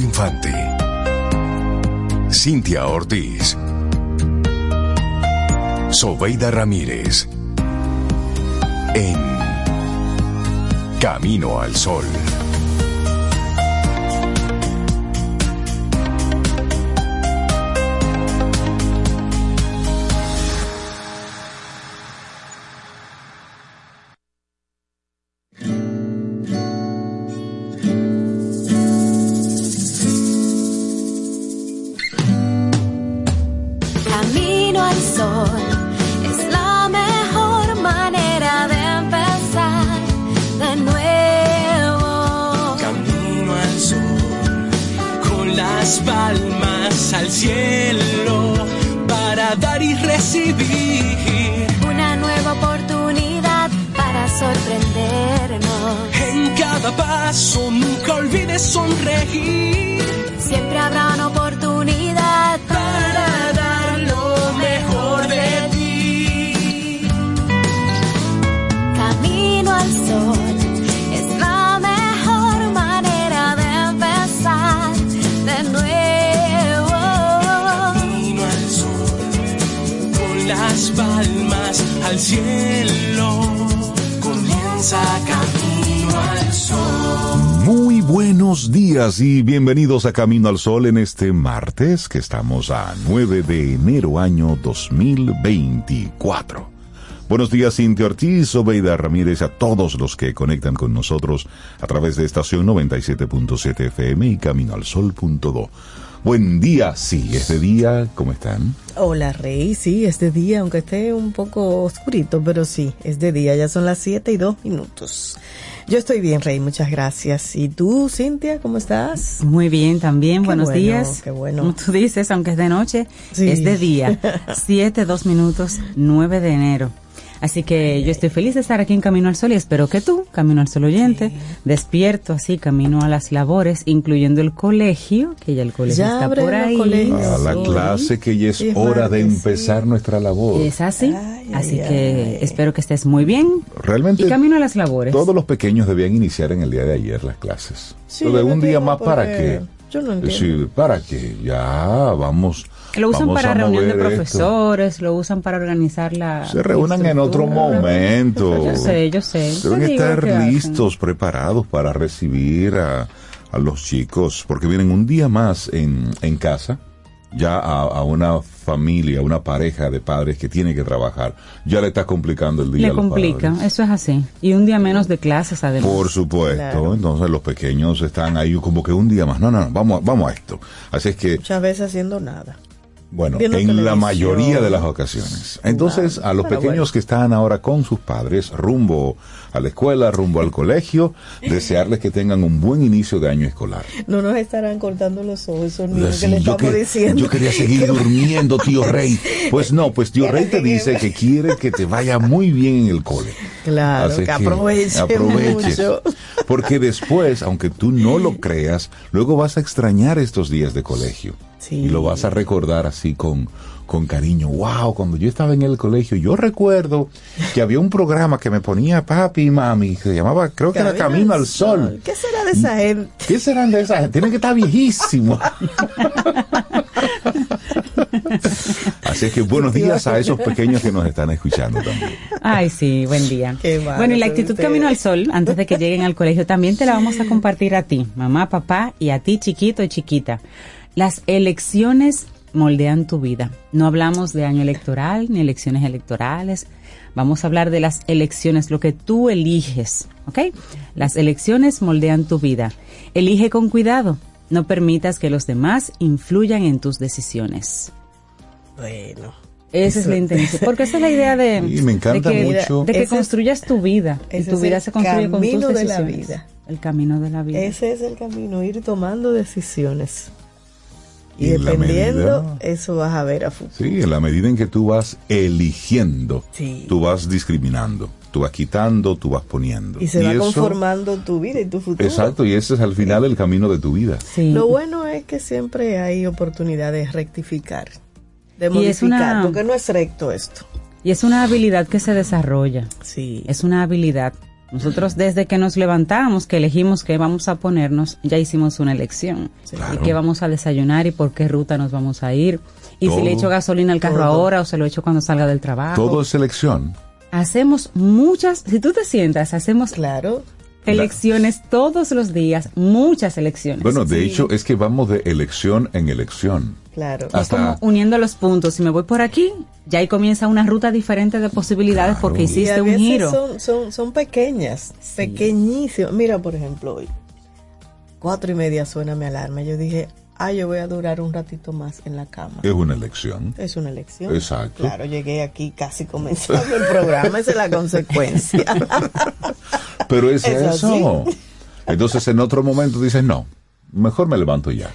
Infante. Cintia Ortiz. Sobeida Ramírez. En Camino al Sol. A Camino al Sol en este martes que estamos a 9 de enero año 2024. Buenos días Cintia Ortiz, Obeida Ramírez, a todos los que conectan con nosotros a través de estación 97.7 FM y caminoalsol.do. Buen día, sí, es de día, ¿cómo están? Hola Rey, sí, es de día, aunque esté un poco oscurito, pero sí, es de día, ya son las 7 y 2 minutos. Yo estoy bien, Rey, muchas gracias. ¿Y tú, Cintia, cómo estás? Muy bien, también, Qué buenos bueno, días. qué bueno. Como tú dices, aunque es de noche, Sí. es de día. Siete, dos minutos, 9 de enero. Así que yo estoy feliz de estar aquí en Camino al Sol y espero que tú, Camino al Sol oyente, despierto así, camino a las labores, incluyendo el colegio, que ya el colegio Ya está por ahí. A la Sí. clase que ya es Sí, hora de empezar sí. nuestra labor. Es así. Ay, así ay, que ay. espero que estés muy bien. Realmente Y camino a las labores. Todos los pequeños debían iniciar en el día de ayer las clases. Sí, Lo de un día más para qué. Yo no Es entiendo. decir, para qué. Ya vamos. Lo usan vamos para reunión de esto. profesores, lo usan para organizar la. Se reúnan en otro momento. Yo sé, yo sé. Deben estar hacen. listos, preparados para recibir a, a los chicos, porque vienen un día más en, en casa, ya a, a una familia, una pareja de padres que tiene que trabajar, ya le está complicando el día Le a los complica, padres. eso es así. Y un día menos de clases, además. Por supuesto, Claro. entonces los pequeños están ahí como que un día más. No, no, no, vamos, a- vamos a esto. Así es que, Muchas veces haciendo nada. Bueno, en la televisión. mayoría de las ocasiones. Entonces, a los Pero pequeños bueno. que están ahora con sus padres, rumbo a la escuela, rumbo al colegio, desearles que tengan un buen inicio de año escolar. No nos estarán cortando los ojos niños Sí, que le yo, estamos que- diciendo. yo quería seguir durmiendo, tío Rey. Pues no, pues tío Rey te dice que quiere que te vaya muy bien en el cole. Claro, Así que aproveche aproveches. mucho. Porque después, aunque tú no lo creas, luego vas a extrañar estos días de colegio. Sí. Y lo vas a recordar así con, con cariño. Wow, cuando yo estaba en el colegio, yo recuerdo que había un programa que me ponía papi y mami, que se llamaba, creo que era Camino al Sol. ¿Qué será de esa gente? ¿Qué serán de esa gente? Tienen que estar viejísimos. Así es que buenos días a esos pequeños que nos están escuchando también. Ay, sí, buen día. Qué bueno, y la actitud ustedes. Camino al Sol, antes de que lleguen al colegio, también te la vamos a compartir a ti, mamá, papá, y a ti, chiquito y chiquita. Las elecciones moldean tu vida. No hablamos de año electoral ni elecciones electorales. Vamos a hablar de las elecciones, lo que tú eliges, ¿ok? Las elecciones moldean tu vida. Elige con cuidado. No permitas que los demás influyan en tus decisiones. Bueno. Esa es la intención. Porque esa es la idea de, Y me encanta de que, mucho. de que Ese es- construyas tu vida. Y tu vida se construye con tus camino de la decisiones. vida. El camino de la vida. Ese es el camino, ir tomando decisiones. Y, Y dependiendo, medida- eso vas a ver a futuro. Sí, en la medida en que tú vas eligiendo, Sí. tú vas discriminando, tú vas quitando, tú vas poniendo. Y se va eso- conformando tu vida y tu futuro. Exacto, y ese es al final el camino de tu vida. Sí. Lo bueno es que siempre hay oportunidad de rectificar, de Y modificar, es una- porque no es recto esto. Y es una habilidad que se desarrolla. Sí. Es una habilidad. Nosotros desde que nos levantamos, que elegimos qué vamos a ponernos, ya hicimos una elección. Claro. Y qué vamos a desayunar y por qué ruta nos vamos a ir. Y si le echo gasolina al carro Todo. ahora o se lo echo cuando salga del trabajo. Todo es selección. Hacemos muchas, si tú te sientas, hacemos Claro. elecciones todos los días, muchas elecciones. Bueno, de hecho, es que vamos de elección en elección. Claro. Es como uniendo los puntos. Si me voy por aquí, ya ahí comienza una ruta diferente de posibilidades Claro. porque Y hiciste un giro. Son, son, son pequeñas, pequeñísimas. Mira, por ejemplo, hoy, cuatro y media suena mi alarma. Yo dije, ah, yo voy a durar un ratito más en la cama. Es una elección. Es una elección. Exacto. Claro, llegué aquí casi comenzando el programa, esa es la consecuencia. Pero es, Es eso. Entonces, en otro momento dices, no, mejor me levanto ya.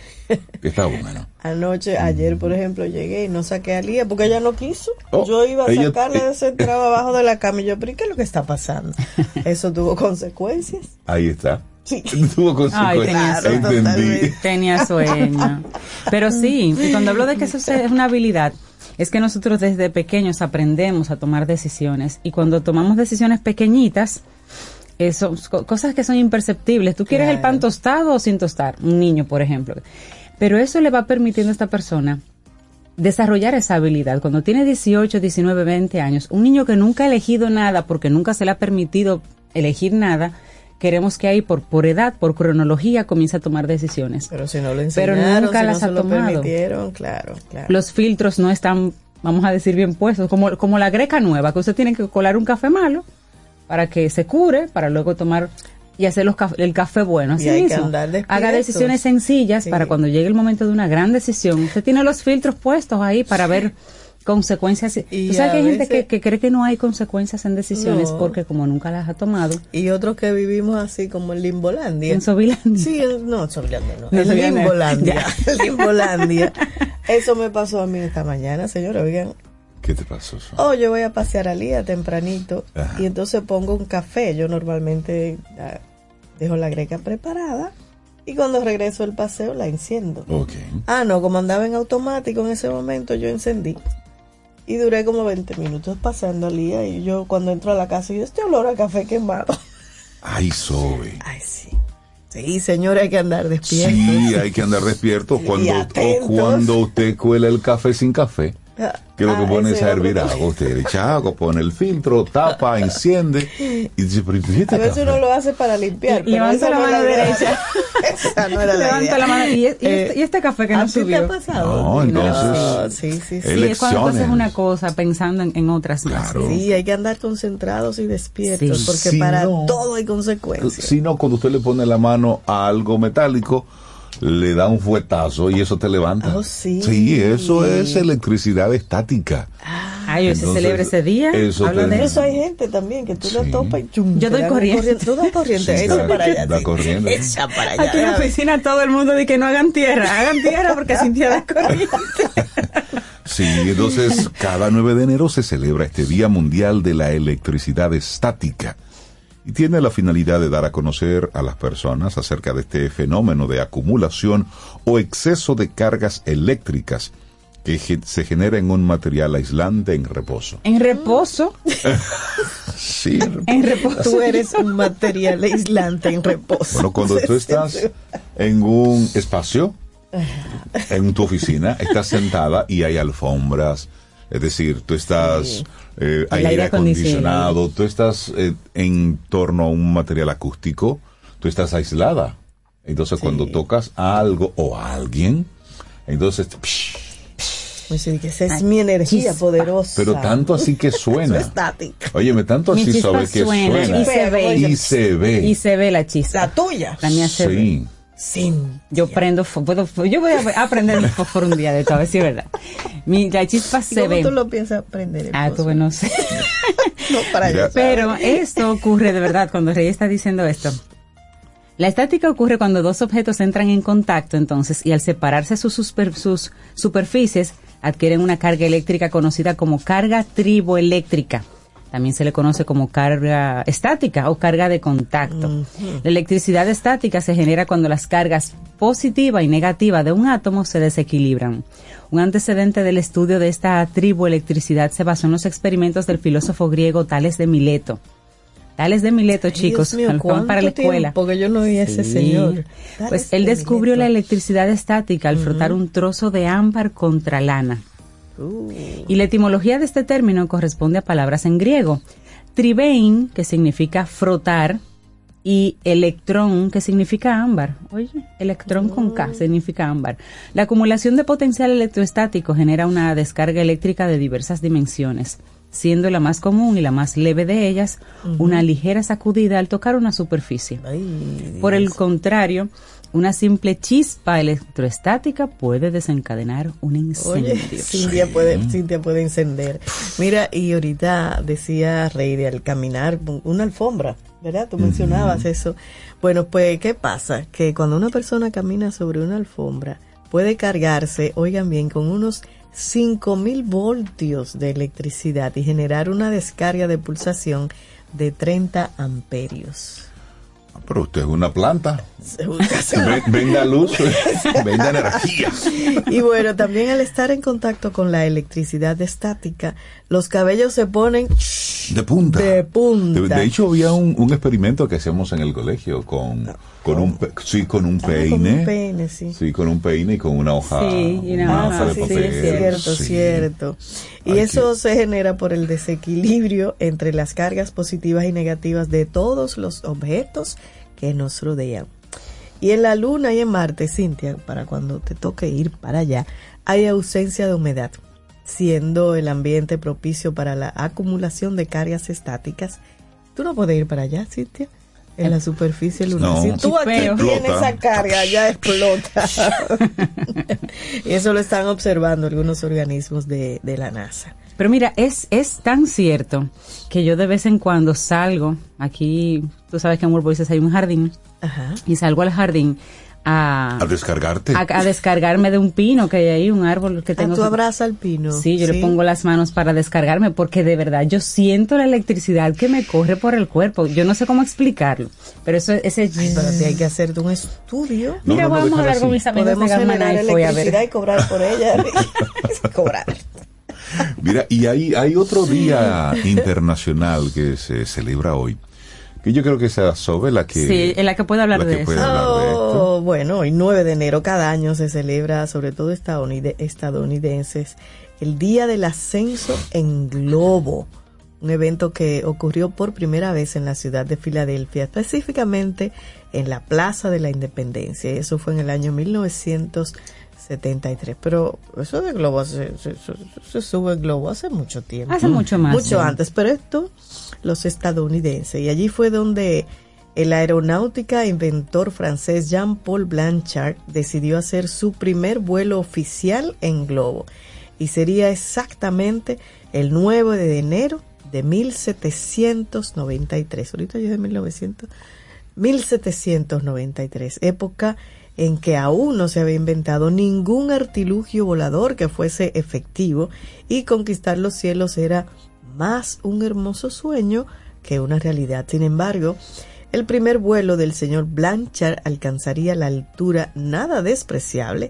Está bueno. Anoche, ayer, por ejemplo, llegué y no saqué a Lía porque ella no quiso. Oh, yo iba a ella- sacarla eh. de ese entraba abajo de la cama y yo, pero ¿y qué es lo que está pasando? Eso tuvo consecuencias. Ahí está. Sí. Tuvo Ay, consecuencias. tenía Claro, Entendí. totalmente. Tenía sueño. Pero sí, y cuando hablo de que eso es una habilidad, es que nosotros desde pequeños aprendemos a tomar decisiones y cuando tomamos decisiones pequeñitas, eso, co- cosas que son imperceptibles. ¿Tú quieres el pan tostado o sin tostar? Un niño, por ejemplo. Pero eso le va permitiendo a esta persona desarrollar esa habilidad. Cuando tiene 18, 19, 20 años, un niño que nunca ha elegido nada porque nunca se le ha permitido elegir nada, queremos que ahí por, por edad, por cronología, comience a tomar decisiones. Pero si no lo Pero enseñaron, nunca si las no se ha lo tomado. permitieron, claro, claro. Los filtros no están, vamos a decir, bien puestos, como, como la greca nueva, que usted tiene que colar un café malo para que se cure, para luego tomar y hacer los caf- el café bueno. Así mismo. Haga decisiones sencillas Sí. para cuando llegue el momento de una gran decisión. Usted tiene los filtros puestos ahí para ver consecuencias. Y ¿Tú sabes a que hay gente que, que cree que no hay consecuencias en decisiones No. porque como nunca las ha tomado, Y otros que vivimos así como en Limbolandia. en Sobilandia. Sí, en- no, en Sobilandia no. En. Limbolandia. Limbolandia. Eso me pasó a mí esta mañana, señora. Oigan, ¿Qué te pasó? Oh, yo voy a pasear al día tempranito Ajá. y entonces pongo un café. Yo normalmente ah, dejo la greca preparada y cuando regreso del paseo la enciendo. Ok. Ah, no, como andaba en automático en ese momento, yo encendí. Y duré como 20 minutos pasando al día. Y yo, cuando entro a la casa, yo este olor a café quemado. Ay, Sobe. Ay, sí. Sí, señora, hay que andar despierto. Sí, hay que andar despierto cuando, o cuando usted cuela el café sin café. Que lo que Ah, pone es a hervir agua. Usted le echa agua, pone el filtro, tapa, enciende y dice, pero ¿y este A veces café? uno lo hace para limpiar. pero Levanta la mano derecha. esa no era la Levanta idea. la mano. ¿Y, es- y Eh, este, y este café que ¿A no ti te subió? ha pasado? No, entonces, No, sí, sí, sí. Sí, es cuando tú haces Elecciones. una cosa pensando en, en otras más. Claro. Sí, hay que andar concentrados y despiertos Sí. porque Si para no- todo hay consecuencias. Si no, cuando usted le pone la mano a algo metálico, le da un fuetazo y eso te levanta. Oh, sí. Sí, eso es electricidad estática. Ay, hoy se celebra ese día. eso te- de eso. hay gente también que tú Sí. la topas y chum, Yo doy corriente. Tú das corriente, Sí, echa para allá. da sí. corriente. Echa para allá. Aquí en la oficina todo el mundo dice que no hagan tierra, hagan tierra porque Cintia da corriente. Sí, entonces cada 9 de enero se celebra este Día Mundial de la Electricidad Estática y tiene la finalidad de dar a conocer a las personas acerca de este fenómeno de acumulación o exceso de cargas eléctricas que se genera en un material aislante en reposo. En reposo, Sí, en reposo. en reposo. Tú eres un material aislante en reposo. Bueno, cuando tú estás en un espacio, en tu oficina, estás sentada y hay alfombras, es decir, tú estás, eh, hay El aire aire acondicionado. acondicionado, tú estás eh, en torno a un material acústico, tú estás aislada. Entonces, cuando tocas a algo o a alguien, entonces, psh, que esa es mi energía chispa. poderosa. pero tanto así que suena. Óyeme, tanto así sabe que suena suena. y se ve. Y se ve. Y se ve la chispa. La tuya. La mía se ve. Sí. Sin. Yo prendo, fo- puedo, yo voy a aprender el fósforo un día de todo, a ver si es verdad. Mi, la chispa ¿Y se cómo ve. tú lo piensas aprender? Ah, tú no sé. No, para allá. Pero esto ocurre de verdad cuando Rey está diciendo esto. La estática ocurre cuando dos objetos entran en contacto entonces y al separarse sus, super- sus superficies adquieren una carga eléctrica conocida como carga triboeléctrica. También se le conoce como carga estática o carga de contacto. La electricidad estática se genera cuando las cargas positiva y negativa de un átomo se desequilibran. Un antecedente del estudio de esta triboelectricidad se basó en los experimentos del filósofo griego Tales de Mileto. Tales de Mileto, Ay, chicos, mío, que van para la ¿cuánto escuela. tiempo que yo no oí a ese señor? Pues él de descubrió Mileto. la electricidad estática al frotar un trozo de ámbar contra lana. Uh, Y la etimología de este término corresponde a palabras en griego. Tribein, que significa frotar, y electrón, que significa ámbar. Oye, electrón con K significa ámbar. La acumulación de potencial electroestático genera una descarga eléctrica de diversas dimensiones, siendo la más común y la más leve de ellas una ligera sacudida al tocar una superficie. ay, Por el contrario, una simple chispa electroestática puede desencadenar un incendio. Oye, Cintia puede, Cintia puede encender. Mira, y ahorita decía Rey de al caminar una alfombra, ¿verdad? Tú mencionabas eso. Bueno, pues, ¿qué pasa? Que cuando una persona camina sobre una alfombra, puede cargarse, oigan bien, con unos 5000 voltios de electricidad y generar una descarga de pulsación de 30 amperios. Pero usted es una planta. Venga luz, venga energía. Y bueno, también al estar en contacto con la electricidad estática, los cabellos se ponen De punta. De punta. De, de hecho, había un, un experimento que hacíamos en el colegio con, con un pe- sí, con un Ah, con peine. un peine, sí. Sí, con un peine y con una hoja. Sí, y una hoja, de sí, sí, papel. es cierto, sí. cierto. Y eso se genera por el desequilibrio entre las cargas positivas y negativas de todos los objetos que nos rodean. Y en la Luna y en Marte, Cintia, para cuando te toque ir para allá, hay ausencia de humedad, siendo el ambiente propicio para la acumulación de cargas estáticas. Tú no puedes ir para allá, Cintia, en la superficie lunar. No. si tú aquí Feo. tienes Explota. esa carga, ya explota. y eso lo están observando algunos organismos de, de la NASA. Pero mira, es, es tan cierto que yo de vez en cuando salgo, aquí, tú sabes que en World Voices hay un jardín, Ajá. y salgo al jardín a, A descargarte. a, a descargarme de un pino que hay ahí, un árbol que Ah, tengo. tú abrazas al pino. Sí, yo le pongo las manos para descargarme porque de verdad yo siento la electricidad que me corre por el cuerpo. Yo no sé cómo explicarlo, pero eso ese Ay, pero ti hay que hacerte un estudio. No, Mira, no, no, vamos a hablar con mis amigos Podemos de Gamma electricidad ver. y cobrar por ella. cobrar. Mira, y hay, hay otro día internacional que se celebra hoy, que yo creo que esa Sobe la que... Sí, en la que puede hablar la de que eso. puede hablar de esto. Oh, bueno, el 9 de enero cada año se celebra, sobre todo estadounide- estadounidenses, el Día del Ascenso en Globo, un evento que ocurrió por primera vez en la ciudad de Filadelfia, específicamente en la Plaza de la Independencia. Eso fue en el año 1973. Pero eso de globo se, se- se- se sube el globo hace mucho tiempo. Hace mucho más. Mucho sí. antes, pero esto, los estadounidenses. Y allí fue donde el aeronáutica inventor francés Jean-Paul Blanchard decidió hacer su primer vuelo oficial en globo. Y sería exactamente el 9 de enero de 1793. Ahorita yo de 1900. 1793, época en que aún no se había inventado ningún artilugio volador que fuese efectivo y conquistar los cielos era más un hermoso sueño que una realidad. Sin embargo, el primer vuelo del señor Blanchard alcanzaría la altura nada despreciable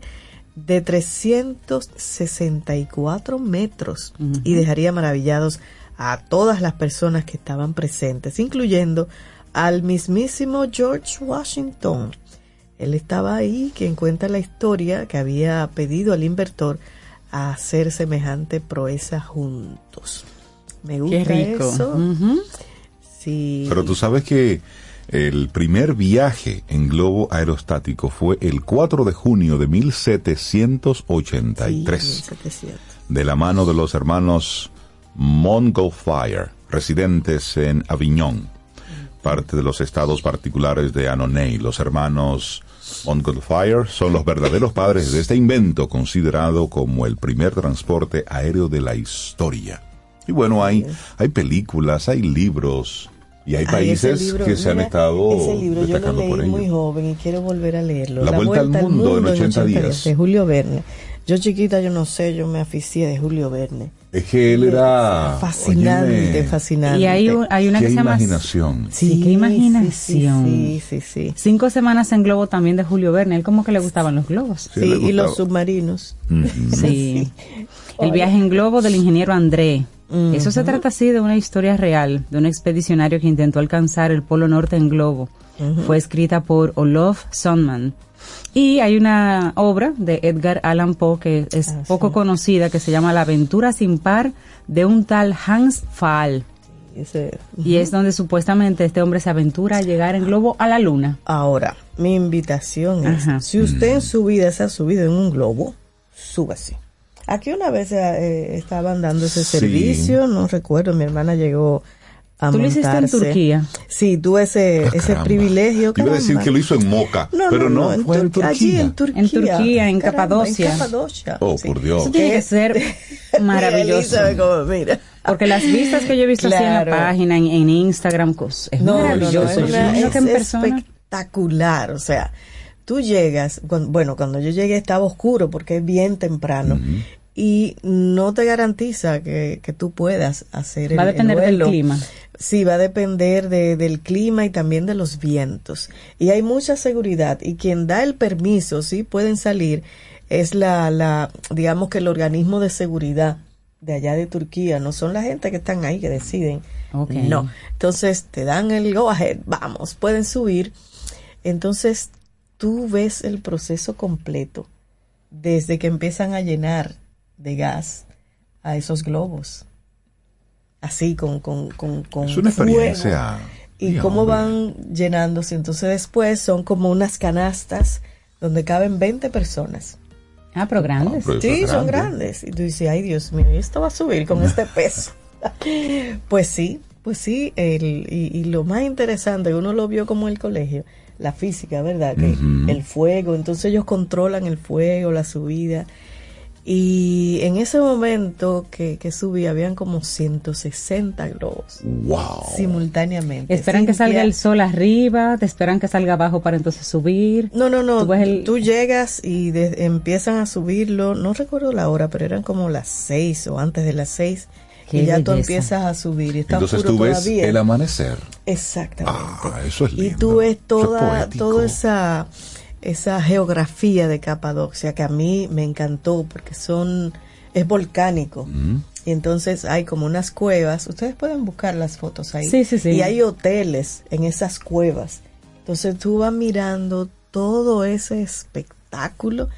de 364 metros y dejaría maravillados a todas las personas que estaban presentes, incluyendo al mismísimo George Washington. Él estaba ahí, quien cuenta la historia que había pedido al inventor a hacer semejante proeza juntos. Me gusta Qué rico. eso. Sí. Pero tú sabes que el primer viaje en globo aerostático fue el 4 de junio de 1783, Sí, 1700. de la mano de los hermanos Montgolfier, residentes en Avignon, parte de los estados particulares de Annonay. Los hermanos Montgolfier son los verdaderos padres de este invento considerado como el primer transporte aéreo de la historia. Y bueno, hay, hay películas, hay libros y hay Ay, países libro, que se han mira, estado Ese libro yo lo destacando leí por ello. muy joven y quiero volver a leerlo. La Vuelta al Mundo en 80 días. De Julio Verne. Yo chiquita, yo no sé, yo me aficié de Julio Verne. Es que él era fascinante, óyeme, fascinante. Y hay, un- hay una que se llama... imaginación. Sí, qué imaginación. Sí, sí, sí. Cinco semanas en globo también de Julio Verne. Él como que le gustaban los globos. Sí, y los submarinos. Sí. El viaje en globo del ingeniero André Eso se trata así de una historia real, de un expedicionario que intentó alcanzar el Polo Norte en globo. Fue escrita por Olof Sondman. Y hay una obra de Edgar Allan Poe que es Ah, poco sí. conocida, que se llama La aventura sin par de un tal Hans. Ese- Y es donde supuestamente este hombre se aventura a llegar en globo a la luna. Ahora, mi invitación es, Ajá. si usted en su vida se ha subido en un globo, súbase. Aquí una vez eh, estaban dando ese Sí. servicio, no recuerdo, mi hermana llegó a ¿Tú lo hiciste en. Turquía? Sí, tuve ese, Ah, ese caramba. privilegio. Iba a decir caramba. que lo hizo en Moca, No, pero no, en fue en Turquía, Turquía. Allí en Turquía. En Turquía, en Caramba, Capadocia. En Capadocia. Oh, sí. por Dios. Eso tiene que ser maravilloso. Mira. Porque las vistas que yo he visto así en la Claro. página, en, en Instagram, es No, no, no, maravilloso. es, una- es en espectacular. O sea, tú llegas, bueno, cuando yo llegué estaba oscuro porque es bien temprano y no te garantiza que, que tú puedas hacer Va a el- el depender del vuelo. clima. Sí, va a depender de- del clima y también de los vientos. Y hay mucha seguridad y quien da el permiso, sí, pueden salir, es la, la, digamos que el organismo de seguridad de allá de Turquía, no son la gente que están ahí que deciden. No. Entonces te dan el go ahead, vamos, pueden subir. Entonces tú ves el proceso completo desde que empiezan a llenar de gas a esos globos. Así, con, con, con, con Es una fuego. experiencia. Y Sí, cómo hombre. van llenándose. Entonces después son como unas canastas donde caben 20 personas. Ah, pero grandes. Ah, pero- Sí, son grande. grandes. Y tú dices, ay Dios mío, ¿y esto va a subir con este peso. pues sí, pues sí. El, y, y lo más interesante, uno lo vio como en el colegio, la física, ¿verdad? Que el fuego, entonces ellos controlan el fuego, la subida. Y en ese momento que, que subí, habían como 160 globos Wow. simultáneamente. Esperan que salga el sol arriba, te esperan que salga abajo para entonces subir. No, no, no. Tú el- Tú llegas y de- empiezan a subirlo. No recuerdo la hora, pero eran como las seis o antes de las seis. Qué y ya tú belleza. empiezas a subir. Y está Entonces oscuro tú ves todavía. el amanecer. Exactamente. Ah, eso es Y lindo. tú ves es toda, toda esa, esa geografía de Capadocia que a mí me encantó porque son, es volcánico. Mm. Y entonces hay como unas cuevas. Ustedes pueden buscar las fotos ahí. Sí, sí, sí. Y hay hoteles en esas cuevas. Entonces tú vas mirando todo ese espectáculo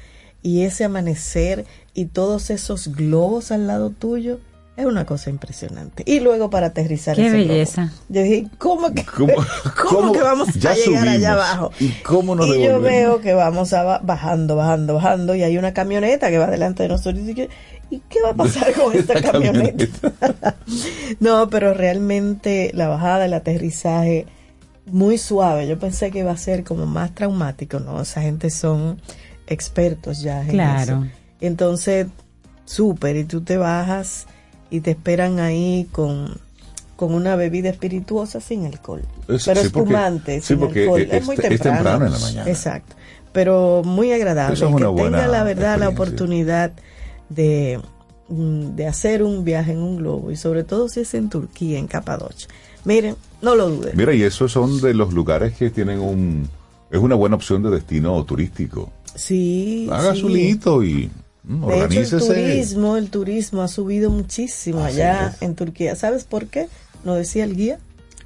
y ese amanecer y todos esos globos al lado tuyo. Es una cosa impresionante. Y luego para aterrizar Qué ese globo. belleza. Yo dije, ¿cómo que, ¿Cómo- ¿cómo cómo? que vamos Ya a llegar allá abajo? ¿Y cómo nos Y yo veo que vamos a ba- bajando, bajando, bajando y hay una camioneta que va delante de nosotros. Y, dije, ¿y qué va a pasar con esta camioneta? no, pero realmente la bajada, el aterrizaje, muy suave. Yo pensé que iba a ser como más traumático, ¿no? Esa gente son expertos ya en Claro. eso. Entonces, súper, y tú te bajas y te esperan ahí con, con una bebida espirituosa sin alcohol. Es- pero sí, porque- espumante, sí, sin porque alcohol. es- Es, muy es temprano. temprano en la mañana. Exacto. Pero muy agradable. Eso es El que una buena tenga la verdad la oportunidad de, mm, de hacer un viaje en un globo y sobre todo si es en Turquía, en Capadocia. Miren, no lo duden. Mira, y esos son de los lugares que tienen un... Es una buena opción de destino turístico. Sí. Haga sí. su lito y mm, De hecho, el turismo, el turismo ha subido muchísimo Así allá es. en Turquía. ¿Sabes por qué? Nos decía el guía.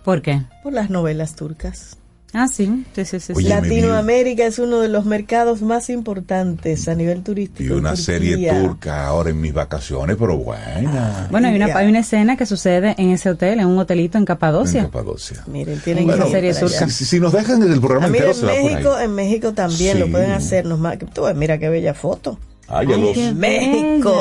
¿Por qué? Por las novelas turcas. Ah, sí. Sí, sí, sí. sí. Oye, me vi- Latinoamérica es uno de los mercados más importantes a nivel turístico. Y en una serie turca ahora en mis vacaciones, pero buena. Bueno, hay una, hay una escena que sucede en ese hotel, en un hotelito en En Capadocia. Capadocia. Miren, tienen Bueno, ir serie turca. Si, si nos dejan el programa Ah, mira, entero, en se va por México, ahí. en México también lo pueden hacernos más. Tú ves, mira qué bella foto. Ay, a Ay, los- México.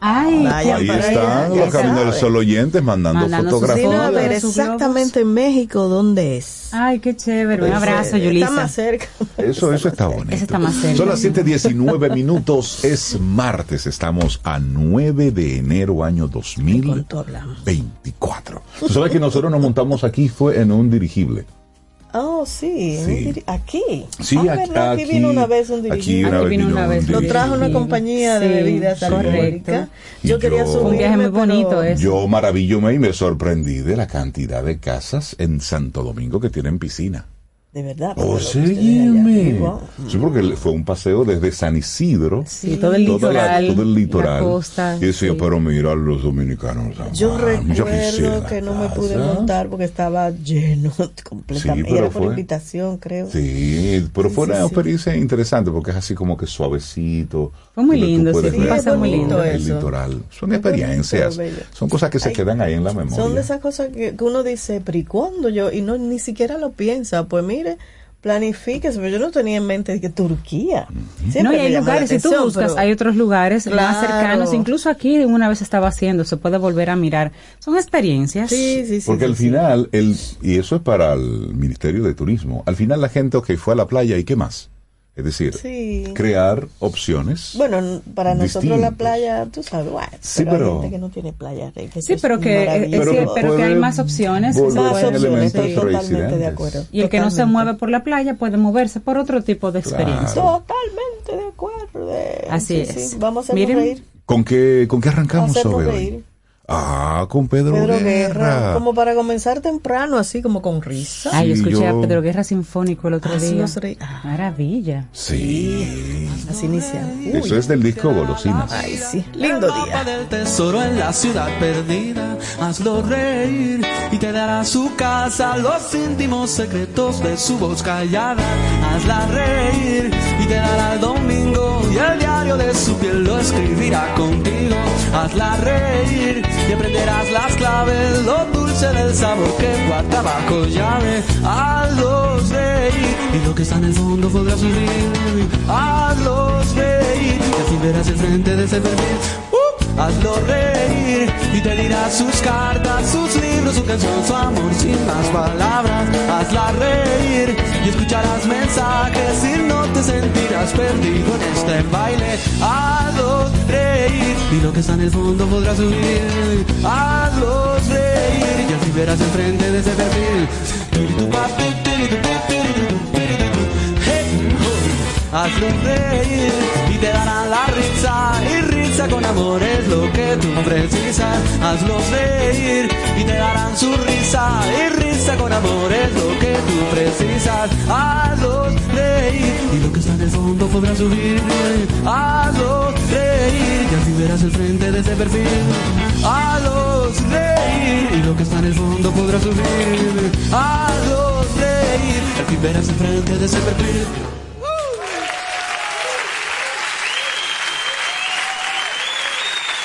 Ay, ahí están los caminos del sol oyentes mandando, Mandando sus Vino a fotografías. fotos. ver exactamente en México dónde es. Ay, qué chévere. Un Pues, abrazo, eh, Está Yulisa. más cerca. Eso, eso está bonito. Ese está más cerca. Son las 7:19 minutos. Es martes. Estamos a 9 de enero, año Con todo hablamos. 2024. Tú sabes que nosotros nos montamos aquí fue en un dirigible. Oh, sí. un Aquí. Sí, Ah, aquí, ¿verdad? aquí vino una vez un aquí una Aquí vez vino vino una un vez. Lo dirigible. trajo una compañía de bebidas sí. alcohólicas. Y Yo quería yo- subirme, Un viaje muy bonito. Yo maravillome y me sorprendí de la cantidad de casas en Santo Domingo que tienen piscina. De verdad. Oh, allá sígueme. Sí, porque fue un paseo desde San Isidro. Sí, todo el toda la- litoral. todo el litoral. La costa. y decía, sí. pero mira, los dominicanos. Yo ah, yo recuerdo que no me pude montar porque estaba lleno completamente. Sí, pero Era por fue- invitación, creo. Sí, pero Sí, fue sí, una sí. experiencia interesante porque es así como que suavecito. Fue muy lindo, sí, paseo muy lindo El eso. litoral. Son experiencias, son cosas que se Ay, quedan ahí en la memoria. Son de esas cosas que, que uno dice, pero ¿y cuándo yo? Y no ni siquiera lo piensa. Pues mire, planifíquese. Pero yo no tenía en mente que Turquía. Siempre no, y hay lugares, si tú buscas, pero- hay otros lugares más Claro. cercanos, incluso aquí una vez estaba haciendo, se puede volver a mirar. Son experiencias. Sí, sí, sí. Porque sí, al sí. final, el, y eso es para el Ministerio de Turismo, al final la gente, ok, fue a la playa y qué más. Es decir, Sí. crear opciones. Bueno, para nosotros la playa, tú sabes, bueno, Sí, pero, pero- hay gente que no tiene playa. que Sí, es pero que, maravilloso. es que- pero que hay más opciones. Más opciones, estoy totalmente de acuerdo. Y el que no se Totalmente. mueve por la playa puede moverse por otro tipo de Claro. experiencia. Totalmente de acuerdo. Así Sí, es. sí, Vamos a Miren, reír. ¿Con qué, ¿Con qué arrancamos sobre reír. hoy? Ah, con Pedro, Pedro Guerra. Guerra, como para comenzar temprano, así como con risa. Ay, yo Sí, escuché yo- a Pedro Guerra Sinfónico el otro Así día. nos reí- ah. Maravilla. Sí. Así iniciamos. Eso es del disco Golosinas. Ay, sí. Lindo día. del tesoro en la ciudad perdida. Hazlo reír y te dará su casa los íntimos secretos de su voz callada. Hazla reír y te dará el domingo y el diario de su piel lo escribirá contigo. Hazla reír y aprenderás las claves, lo dulce del sabor que guarda bajo llave. Hazlos reír y lo que está en el fondo podrá subir. Hazlos reír y así verás el frente de ese perfil. Uh, hazlo reír y te dirá sus cartas, sus libros, su canción, su amor sin más palabras. Hazla reír y escucharás mensajes y no te sentirás perdido en este baile. Hazlos reír y lo que está en el fondo podrá subir. Hazlos reír y así verás el frente de ese perfil. Hazlo reír y te darán la risa y risa con amor es lo que tú precisas. Hazlos reír y te darán su risa y risa con amor es lo que tú precisas. Hazlos reír y lo que está en el fondo podrá subir. Hazlos reír y así verás el frente de ese perfil. Hazlos reír y lo que está en el fondo podrá subir. Hazlos reír y así verás el frente de ese perfil.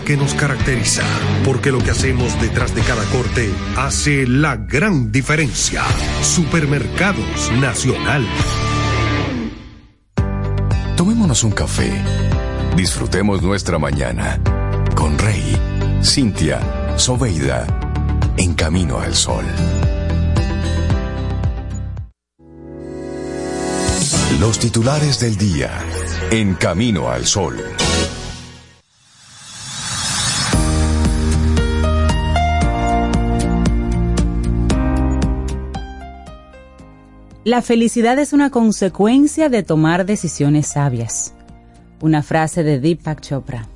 que nos caracteriza. Porque lo que hacemos detrás de cada corte hace la gran diferencia. Supermercados Nacional. Tomémonos un café. Disfrutemos nuestra mañana con Rey, Cintia, Soveida, en camino al sol. Los titulares del día, en camino al sol. La felicidad es una consecuencia de tomar decisiones sabias. Una frase de Deepak Chopra.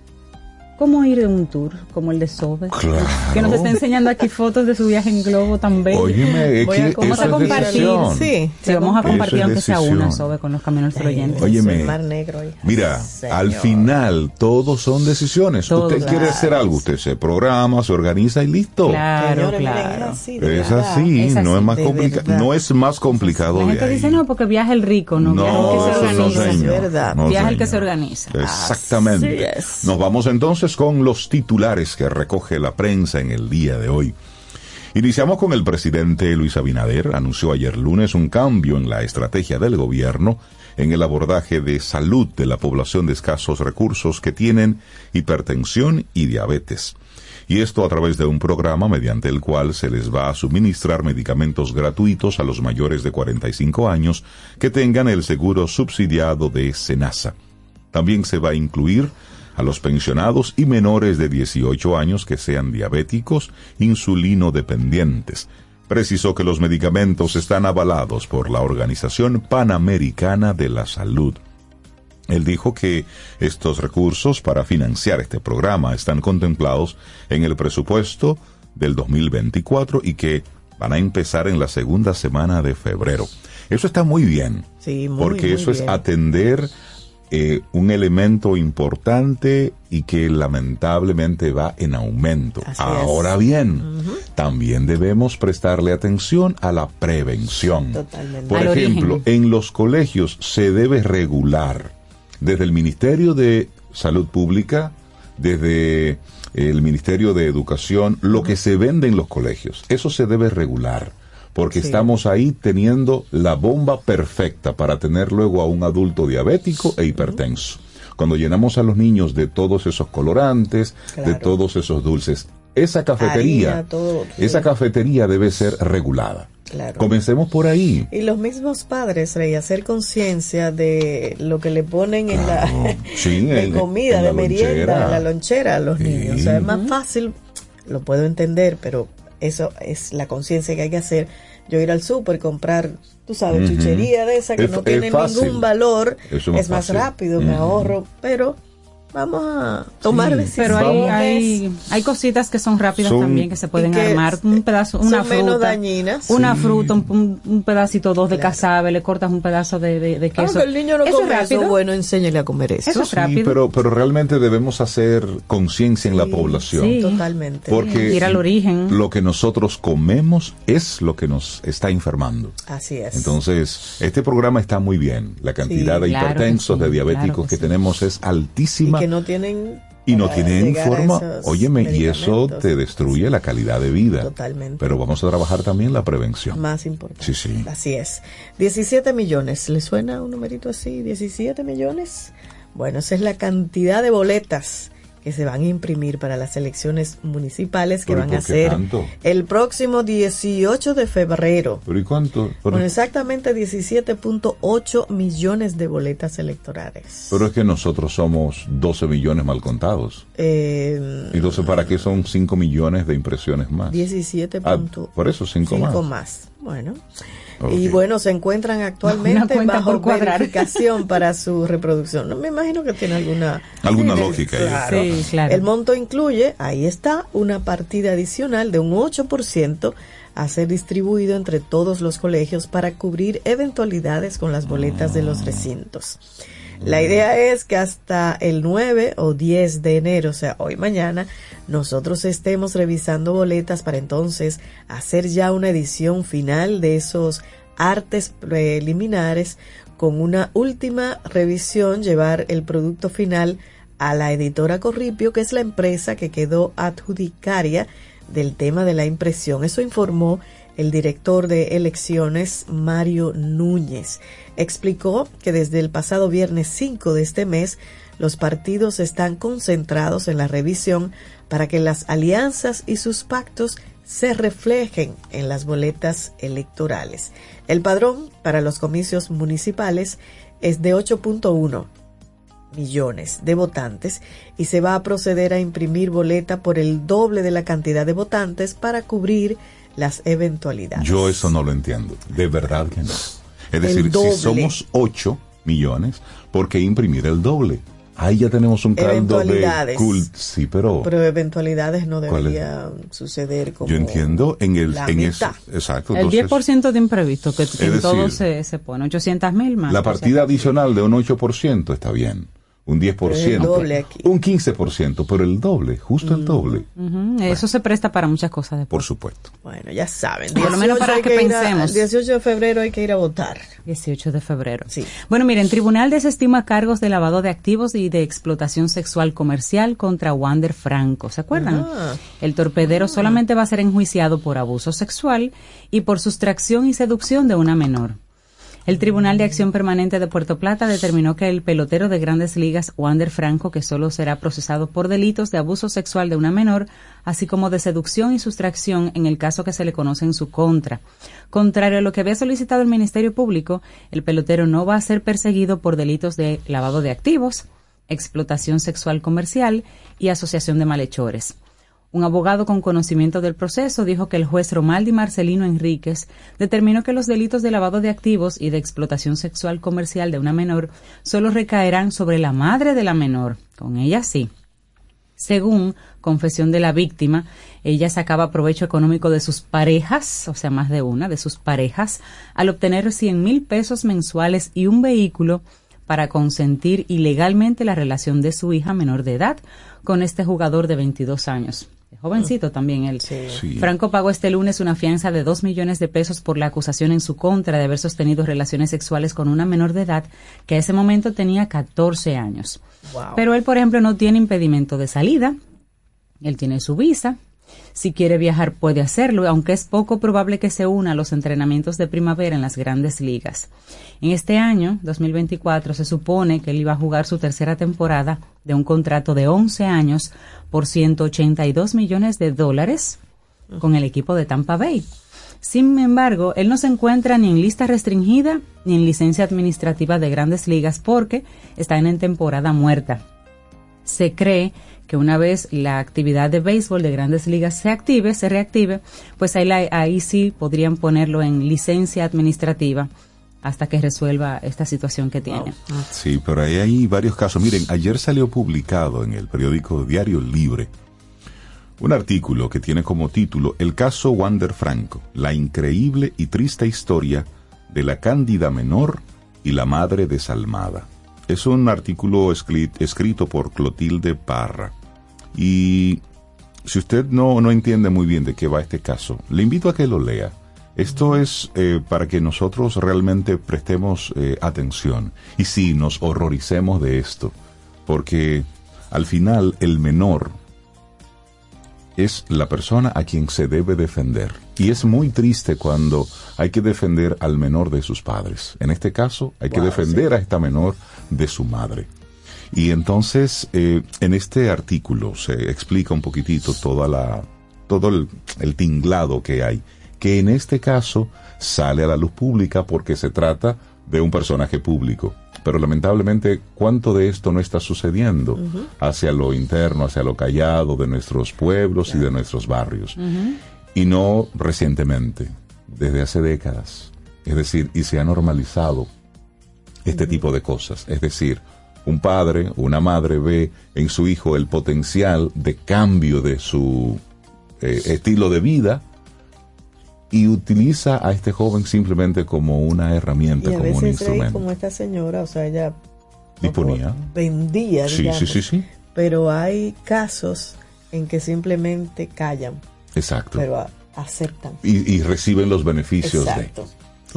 ¿Cómo ir de un tour como el de Sobe? Claro. Que nos está enseñando aquí fotos de su viaje en globo tan bello. Óyeme, es Voy a que Vamos eso a compartir. Sí. Sí, vamos a compartir aunque sea una Sobe con los caminos del oyente. Óyeme. El mar negro. hija. Mira, Señor. al final todos son decisiones. Todo, usted quiere hacer algo, usted se programa, se organiza y listo. Claro, claro. es así, Es no es más complicado, no es más complicado La de gente ahí. dice no, porque viaja el rico, no, viaja el que se eso no, organiza. señor. Es verdad. No, Viaja el que se organiza. Exactamente. Así es. Nos vamos entonces con los titulares que recoge la prensa en el día de hoy. Iniciamos con el presidente Luis Abinader. Anunció ayer lunes un cambio en la estrategia del gobierno en el abordaje de salud de la población de escasos recursos que tienen hipertensión y diabetes. Y esto a través de un programa mediante el cual se les va a suministrar medicamentos gratuitos a los mayores de 45 años que tengan el seguro subsidiado de SENASA. También se va a incluir a los pensionados y menores de 18 años que sean diabéticos, insulino dependientes. Precisó que los medicamentos están avalados por la Organización Panamericana de la Salud. Él dijo que estos recursos para financiar este programa están contemplados en el presupuesto del 2024 y que van a empezar en la segunda semana de febrero. Eso está muy bien, Sí, muy, porque muy eso es atender eh, un elemento importante y que lamentablemente va en aumento. Así es. Ahora bien, también debemos prestarle atención a la prevención. Totalmente. Por Al ejemplo, origen. en los colegios se debe regular desde el Ministerio de Salud Pública, desde el Ministerio de Educación, lo que se vende en los colegios. Eso se debe regular, porque Sí. estamos ahí teniendo la bomba perfecta para tener luego a un adulto diabético e hipertenso. Cuando llenamos a los niños de todos esos colorantes, de todos esos dulces, esa cafetería, Harina, todo, sí. esa cafetería debe ser regulada. Claro. Comencemos por ahí. Y los mismos padres, Rey, hacer conciencia de lo que le ponen en la Sí, de en- comida, en de la merienda, lonchera. en la lonchera a los Sí. niños. O sea, es más fácil, lo puedo entender, pero eso es la conciencia que hay que hacer. Yo ir al súper, comprar, tú sabes, chuchería de esa que Es- no tiene ningún valor, es es más rápido, me ahorro, pero vamos a tomar Sí. decisiones. Pero hay, hay, hay cositas que son rápidas Son- también que se pueden que armar. Un pedazo, una son fruta. menos dañinas. Una Sí. fruta, un, un- un pedacito, dos de Claro. casabe, le cortas un pedazo de, de, de queso. Aunque el niño no Eso es come eso, rápido. bueno, enséñale a comer eso. Eso es Sí, rápido. pero, pero realmente debemos hacer conciencia en la población. sí. Totalmente. Porque Ir al origen. lo que nosotros comemos es lo que nos está enfermando. Así es. Entonces, este programa está muy bien. La cantidad Sí, de claro hipertensos, sí, de diabéticos claro que que sí. tenemos es y altísima. Que no tienen Y no tienen forma, óyeme, y eso te destruye la calidad de vida. Totalmente. Pero vamos a trabajar también la prevención. más importante. Sí, sí. Así es. 17 millones. ¿Le suena un numerito así? ¿17 millones? Bueno, esa es la cantidad de boletas que se van a imprimir para las elecciones municipales que Pero ¿y van a por ser tanto? el próximo 18 de febrero. Pero ¿y cuánto? Pero, Con exactamente 17.8 millones de boletas electorales. pero es que nosotros somos 12 millones mal contados. Eh, Y Entonces, ¿para qué son 5 millones de impresiones más? 17. Ah, por eso 5 más. Cinco más. Bueno. Y bueno, se encuentran actualmente bajo verificación para su reproducción. No me imagino que tiene alguna Alguna Sí, lógica ahí. Claro. Sí, claro. El monto incluye, ahí está, una partida adicional de un 8% a ser distribuido entre todos los colegios para cubrir eventualidades con las boletas de los recintos. La idea es que hasta el 9 o 10 de enero, o sea, hoy mañana, nosotros estemos revisando boletas para entonces hacer ya una edición final de esos artes preliminares con una última revisión, llevar el producto final a la editora Corripio, que es la empresa que quedó adjudicaria del tema de la impresión. Eso informó el director de elecciones, Mario Núñez. Explicó que desde el pasado viernes 5 de este mes, los partidos están concentrados en la revisión para que las alianzas y sus pactos se reflejen en las boletas electorales. El padrón para los comicios municipales es de 8.1 millones de votantes y se va a proceder a imprimir boleta por el doble de la cantidad de votantes para cubrir las eventualidades. Yo eso no lo entiendo. De verdad que no. Es El decir, doble. si somos 8 millones, ¿por qué imprimir el doble? Ahí ya tenemos un caldo de cult. Sí, pero, Pero eventualidades no ¿Cuál es? deberían suceder como yo entiendo en el la en mitad. exacto. El entonces, 10% de imprevisto, que, que en decir, todo se, se pone, 800 mil más. la partida adicional de un 8% está bien, un 10%, El doble aquí. un 15%, pero el doble, justo el doble, Ujú, Eso se presta para muchas cosas después. por supuesto. Bueno, ya saben. Por lo menos 18 para que a- pensemos. el 18 de febrero hay que ir a votar. 18 de febrero. Sí. Bueno, miren, tribunal desestima cargos de lavado de activos y de explotación sexual comercial contra Wander Franco. ¿Se acuerdan? Ah. El torpedero solamente va a ser enjuiciado por abuso sexual y por sustracción y seducción de una menor. El Tribunal de Acción Permanente de Puerto Plata determinó que el pelotero de grandes ligas, Wander Franco, que solo será procesado por delitos de abuso sexual de una menor, así como de seducción y sustracción en el caso que se le conoce en su contra. Contrario a lo que había solicitado el Ministerio Público, el pelotero no va a ser perseguido por delitos de lavado de activos, explotación sexual comercial y asociación de malhechores. Un abogado con conocimiento del proceso dijo que el juez Romaldi Marcelino Enríquez determinó que los delitos de lavado de activos y de explotación sexual comercial de una menor solo recaerán sobre la madre de la menor. Con ella sí. Según confesión de la víctima, ella sacaba provecho económico de sus parejas, o sea, más de una, de sus parejas, al obtener 100 mil pesos mensuales y un vehículo para consentir ilegalmente la relación de su hija menor de edad con este jugador de 22 años. Jovencito también él. Sí. Franco pagó este lunes una fianza de 2 millones de pesos por la acusación en su contra de haber sostenido relaciones sexuales con una menor de edad que a ese momento tenía 14 años. Wow. Pero él, por ejemplo, no tiene impedimento de salida. Él tiene su visa. Si quiere viajar puede hacerlo, aunque es poco probable que se una a los entrenamientos de primavera en las grandes ligas. En este año, 2024, se supone que él iba a jugar su tercera temporada de un contrato de 11 años por 182 millones de dólares con el equipo de Tampa Bay. Sin embargo, él no se encuentra ni en lista restringida ni en licencia administrativa de grandes ligas porque está en temporada muerta. Se cree que una vez la actividad de béisbol de grandes ligas se active, se reactive, pues ahí, ahí sí podrían ponerlo en licencia administrativa hasta que resuelva esta situación que tiene. Sí, pero hay varios casos. Miren, ayer salió publicado en el periódico Diario Libre un artículo que tiene como título El caso Wander Franco, la increíble y triste historia de la cándida menor y la madre desalmada. Es un artículo escri- escrito por Clotilde Parra. Y si usted no, no entiende muy bien de qué va este caso, le invito a que lo lea. Esto es eh, para que nosotros realmente prestemos eh, atención y sí nos horroricemos de esto, porque al final el menor es la persona a quien se debe defender. Y es muy triste cuando hay que defender al menor de sus padres. En este caso, hay que defender a esta menor de su madre. Y entonces, eh, en este artículo se explica un poquitito toda la, todo el, el tinglado que hay, que en este caso sale a la luz pública porque se trata de un personaje público. Pero lamentablemente, ¿cuánto de esto no está sucediendo hacia lo interno, hacia lo callado de nuestros pueblos y de nuestros barrios? Y no recientemente, desde hace décadas. Es decir, y se ha normalizado este tipo de cosas. Es decir, un padre, una madre ve en su hijo el potencial de cambio de su eh, estilo de vida y utiliza a este joven simplemente como una herramienta, Y a como un veces Rey, instrumento. como esta señora, o sea, ella Disponía. vendía, Sí, digamos. sí, sí, sí. Pero hay casos en que simplemente callan, Exacto. pero aceptan. y, y reciben los beneficios Exacto. de.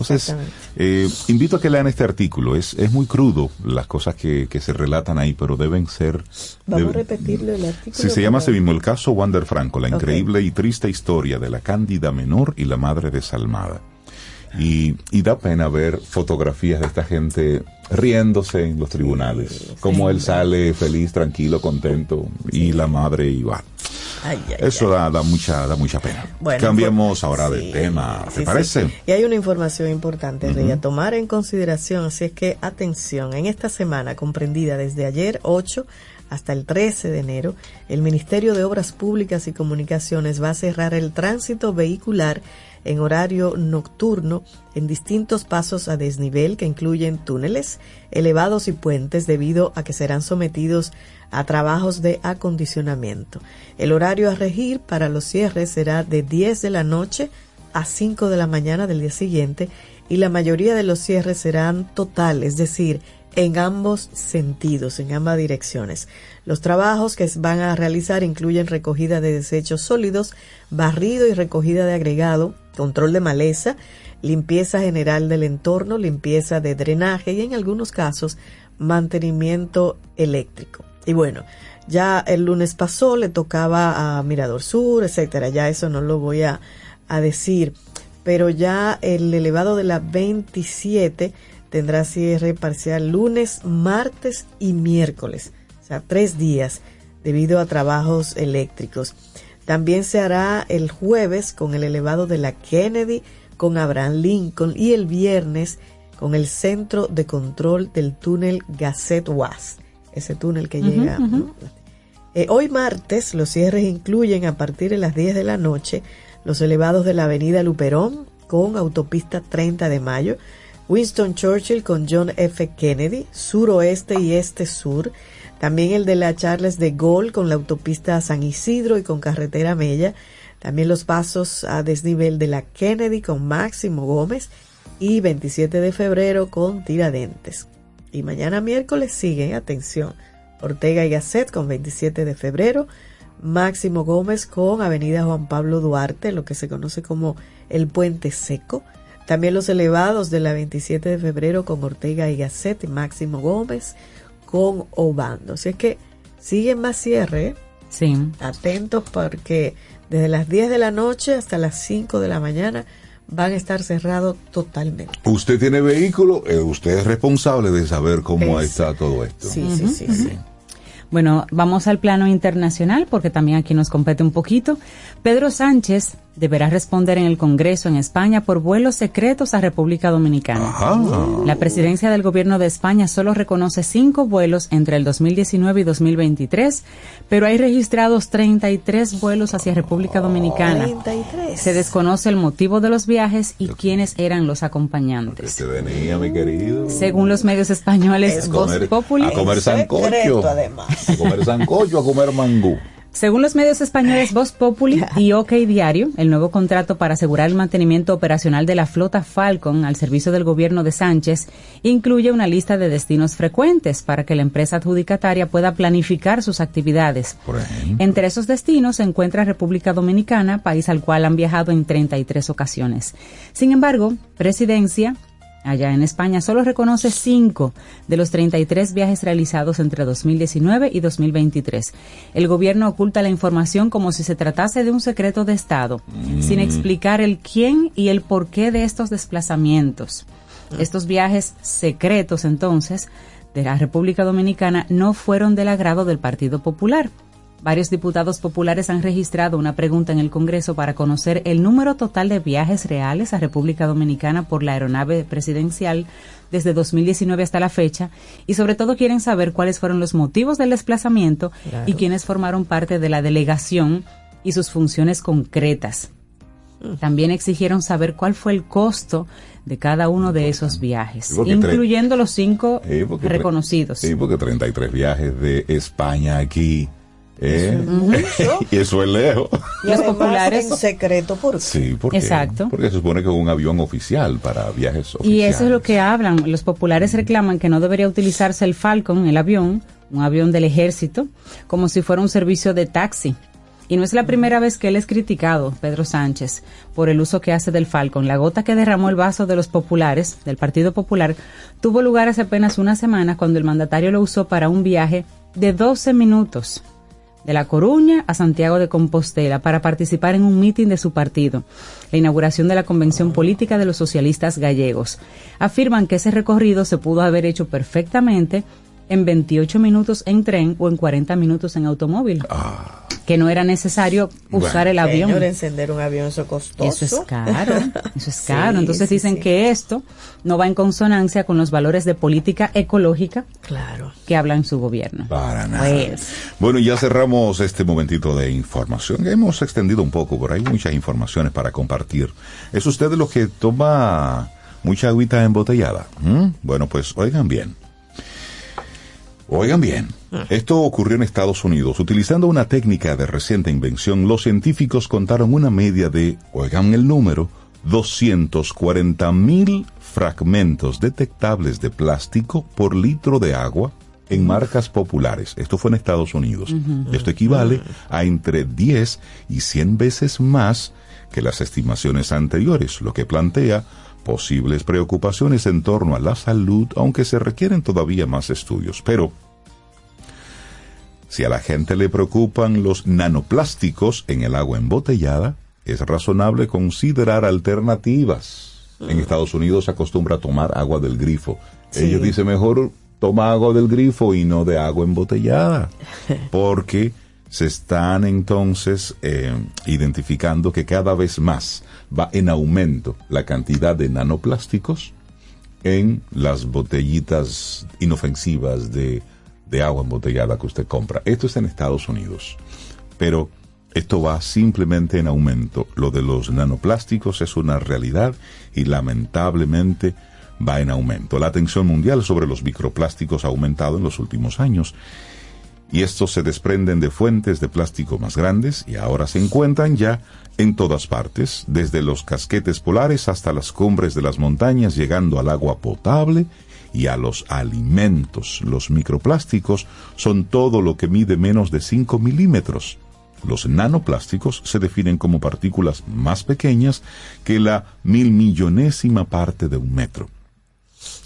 Entonces, eh, invito a que lean este artículo. Es, es muy crudo las cosas que, que se relatan ahí, pero deben ser. Vamos a repetirlo el artículo. Sí, se llama así mismo el caso Wander Franco, la increíble y triste historia de la cándida menor y la madre desalmada. Y, y da pena ver fotografías de esta gente riéndose en los tribunales, como él sale feliz, tranquilo, contento, y la madre igual. Ay, ay, Eso ay. da, da mucha da mucha pena. Bueno, Cambiemos pues, ahora sí, de tema, ¿te sí, sí. parece? Y hay una información importante, Rey, a tomar en consideración, así es que atención, en esta semana comprendida desde ayer 8 hasta el 13 de enero, el Ministerio de Obras Públicas y Comunicaciones va a cerrar el tránsito vehicular en horario nocturno en distintos pasos a desnivel que incluyen túneles, elevados y puentes debido a que serán sometidos a trabajos de acondicionamiento. El horario a regir para los cierres será de 10 de la noche a 5 de la mañana del día siguiente y la mayoría de los cierres serán total, es decir, en ambos sentidos, en ambas direcciones. Los trabajos que van a realizar incluyen recogida de desechos sólidos, barrido y recogida de agregado, control de maleza, limpieza general del entorno, limpieza de drenaje y en algunos casos mantenimiento eléctrico. Y bueno, ya el lunes pasó, le tocaba a Mirador Sur, etcétera. Ya eso no lo voy a, decir. Pero ya el elevado de la 27 tendrá cierre parcial lunes, martes y miércoles. O sea, tres días debido a trabajos eléctricos. También se hará el jueves con el elevado de la Kennedy, con Abraham Lincoln y el viernes con el centro de control del túnel Gazette Was, ese túnel que llega. ¿no? Eh, hoy martes los cierres incluyen a partir de las 10 de la noche los elevados de la avenida Luperón con autopista 30 de mayo, Winston Churchill con John F. Kennedy, suroeste y este sur, también el de la Charles de Gaulle con la autopista San Isidro y con carretera Mella, también los pasos a desnivel de la Kennedy con Máximo Gómez y 27 de febrero con Tiradentes. Y mañana miércoles sigue, atención, Ortega y Gasset con 27 de febrero, Máximo Gómez con Avenida Juan Pablo Duarte, lo que se conoce como el Puente Seco. También los elevados de la 27 de febrero con Ortega y Gasset y Máximo Gómez con Obando. Así es que siguen más cierre. ¿eh? Sí. Atentos porque desde las 10 de la noche hasta las 5 de la mañana van a estar cerrados totalmente. Usted tiene vehículo, eh, usted es responsable de saber cómo Es- está todo esto. Sí, sí, sí, sí. Bueno, vamos al plano internacional porque también aquí nos compete un poquito. Pedro Sánchez deberá responder en el Congreso en España por vuelos secretos a República Dominicana. Ajá. La presidencia del gobierno de España solo reconoce cinco vuelos entre el 2019 y 2023, pero hay registrados 33 vuelos hacia República Dominicana. 33. Se desconoce el motivo de los viajes y quiénes eran los acompañantes. Usted venía, mi querido. Según los medios españoles, Es Voz comer- Populi, a comer sancocho. secreto, además. A comer sancocho, a comer mangú. Según los medios españoles Voz Populi y OK Diario, el nuevo contrato para asegurar el mantenimiento operacional de la flota Falcon al servicio del gobierno de Sánchez incluye una lista de destinos frecuentes para que la empresa adjudicataria pueda planificar sus actividades. Por. Entre esos destinos se encuentra República Dominicana, país al cual han viajado en 33 ocasiones. Sin embargo, Presidencia, allá en España, solo reconoce 5 de los 33 viajes realizados entre 2019 y 2023. El gobierno oculta la información como si se tratase de un secreto de Estado, sin explicar el quién y el porqué de estos desplazamientos. Estos viajes secretos, entonces, de la República Dominicana no fueron del agrado del Partido Popular. Varios diputados populares han registrado una pregunta en el Congreso para conocer el número total de viajes reales a República Dominicana por la aeronave presidencial desde 2019 hasta la fecha y sobre todo quieren saber cuáles fueron los motivos del desplazamiento y quiénes formaron parte de la delegación y sus funciones concretas. También exigieron saber cuál fue el costo de cada uno de esos viajes, incluyendo los cinco Sí, porque tre- reconocidos. Sí, porque 33 viajes de España aquí. ¿Eh? y eso es lejos. Y Los populares- en secreto por Sí, porque, Exacto. porque se supone que es un avión oficial para viajes oficiales. Y eso es lo que hablan. Los populares reclaman que no debería utilizarse el Falcon, el avión, un avión del ejército, como si fuera un servicio de taxi. Y no es la primera vez que él es criticado, Pedro Sánchez, por el uso que hace del Falcon. La gota que derramó el vaso de los populares, del Partido Popular, tuvo lugar hace apenas una semana cuando el mandatario lo usó para un viaje de 12 minutos de La Coruña a Santiago de Compostela para participar en un mitin de su partido, la inauguración de la Convención Política de los Socialistas Gallegos. Afirman que ese recorrido se pudo haber hecho perfectamente en 28 minutos en tren o en 40 minutos en automóvil, que no era necesario usar el avión. Señor, encender un avión eso es costoso. Eso es caro, eso es caro. Sí, Entonces sí, dicen sí. que esto no va en consonancia con los valores de política ecológica Claro. que habla en su gobierno. Para nada. Pues. Bueno, ya cerramos este momentito de información. Hemos extendido un poco, pero hay muchas informaciones para compartir. ¿Es usted de los que toma mucha agüita embotellada? ¿Mm? Bueno, pues oigan bien. Oigan bien, esto ocurrió en Estados Unidos. Utilizando una técnica de reciente invención, los científicos contaron una media de, oigan el número, 240 mil fragmentos detectables de plástico por litro de agua en marcas populares. Esto fue en Estados Unidos. Esto equivale a entre 10 y 100 veces más que las estimaciones anteriores, lo que plantea posibles preocupaciones en torno a la salud, aunque se requieren todavía más estudios. Pero, si a la gente le preocupan los nanoplásticos en el agua embotellada, es razonable considerar alternativas. En Estados Unidos se acostumbra a tomar agua del grifo. Ellos dicen mejor toma agua del grifo y no de agua embotellada, porque se están entonces eh, identificando que cada vez más va en aumento la cantidad de nanoplásticos en las botellitas inofensivas de, de agua embotellada que usted compra. Esto está en Estados Unidos, pero esto va simplemente en aumento. Lo de los nanoplásticos es una realidad y lamentablemente va en aumento. La atención mundial sobre los microplásticos ha aumentado en los últimos años y estos se desprenden de fuentes de plástico más grandes y ahora se encuentran ya en todas partes, desde los casquetes polares hasta las cumbres de las montañas, llegando al agua potable y a los alimentos. Los microplásticos son todo lo que mide menos de 5 milímetros. Los nanoplásticos se definen como partículas más pequeñas que la mil millonésima parte de un metro.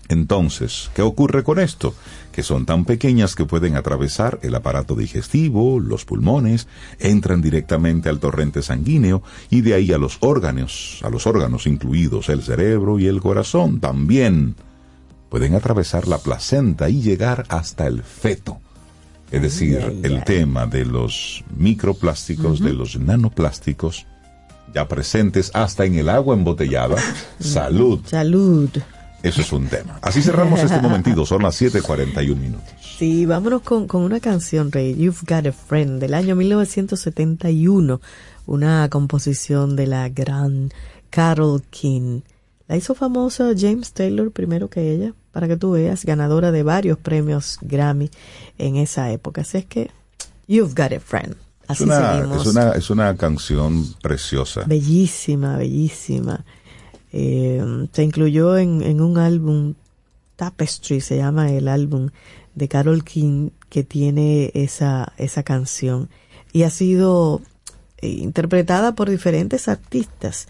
Entonces, ¿qué ocurre con esto? Que son tan pequeñas que pueden atravesar el aparato digestivo, los pulmones, entran directamente al torrente sanguíneo y de ahí a los órganos, a los órganos incluidos el cerebro y el corazón también. Pueden atravesar la placenta y llegar hasta el feto. Es decir, el tema de los microplásticos, de los nanoplásticos, ya presentes hasta en el agua embotellada. Salud. Salud. Eso es un tema. Así cerramos este momentito, son las 7:41 minutos. Sí, vámonos con, con una canción, Rey, You've Got a Friend, del año 1971, una composición de la gran Carol King. La hizo famosa James Taylor primero que ella, para que tú veas, ganadora de varios premios Grammy en esa época. Así es que, You've Got a Friend. Así Es una, seguimos. es una, es una canción preciosa. Bellísima, bellísima. Eh, se incluyó en, en un álbum, Tapestry se llama el álbum de Carol King que tiene esa, esa canción y ha sido eh, interpretada por diferentes artistas,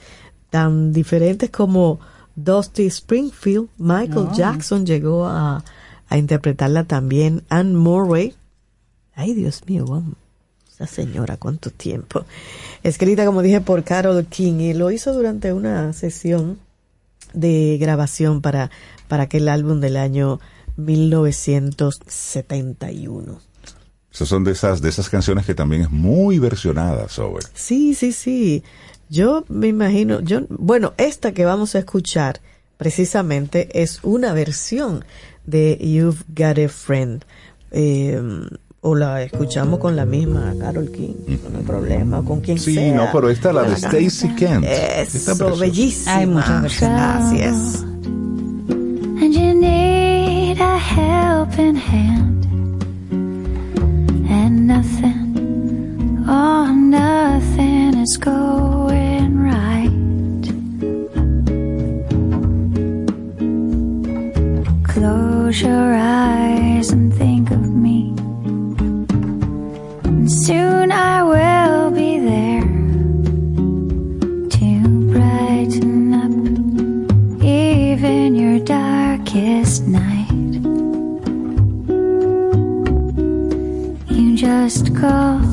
tan diferentes como Dusty Springfield, Michael Oh. Jackson llegó a, a interpretarla también, Anne Murray, ay Dios mío, vamos. Esa señora, cuánto tiempo. Escrita, como dije, por Carol King y lo hizo durante una sesión de grabación para, para aquel álbum del año 1971. Esas son de esas, de esas canciones que también es muy versionada sobre. Sí, sí, sí. Yo me imagino, yo, bueno, esta que vamos a escuchar precisamente es una versión de You've Got a Friend. Eh, o la escuchamos con la misma Carol King, no hay problema, con quien Sí, sea. no, pero esta la de Haga. Stacey Kent. Está Eso, preciosa. bellísima. Hay muchas es. and you need a helping hand and nothing oh nothing is going right close your eyes and think darkest night. You just call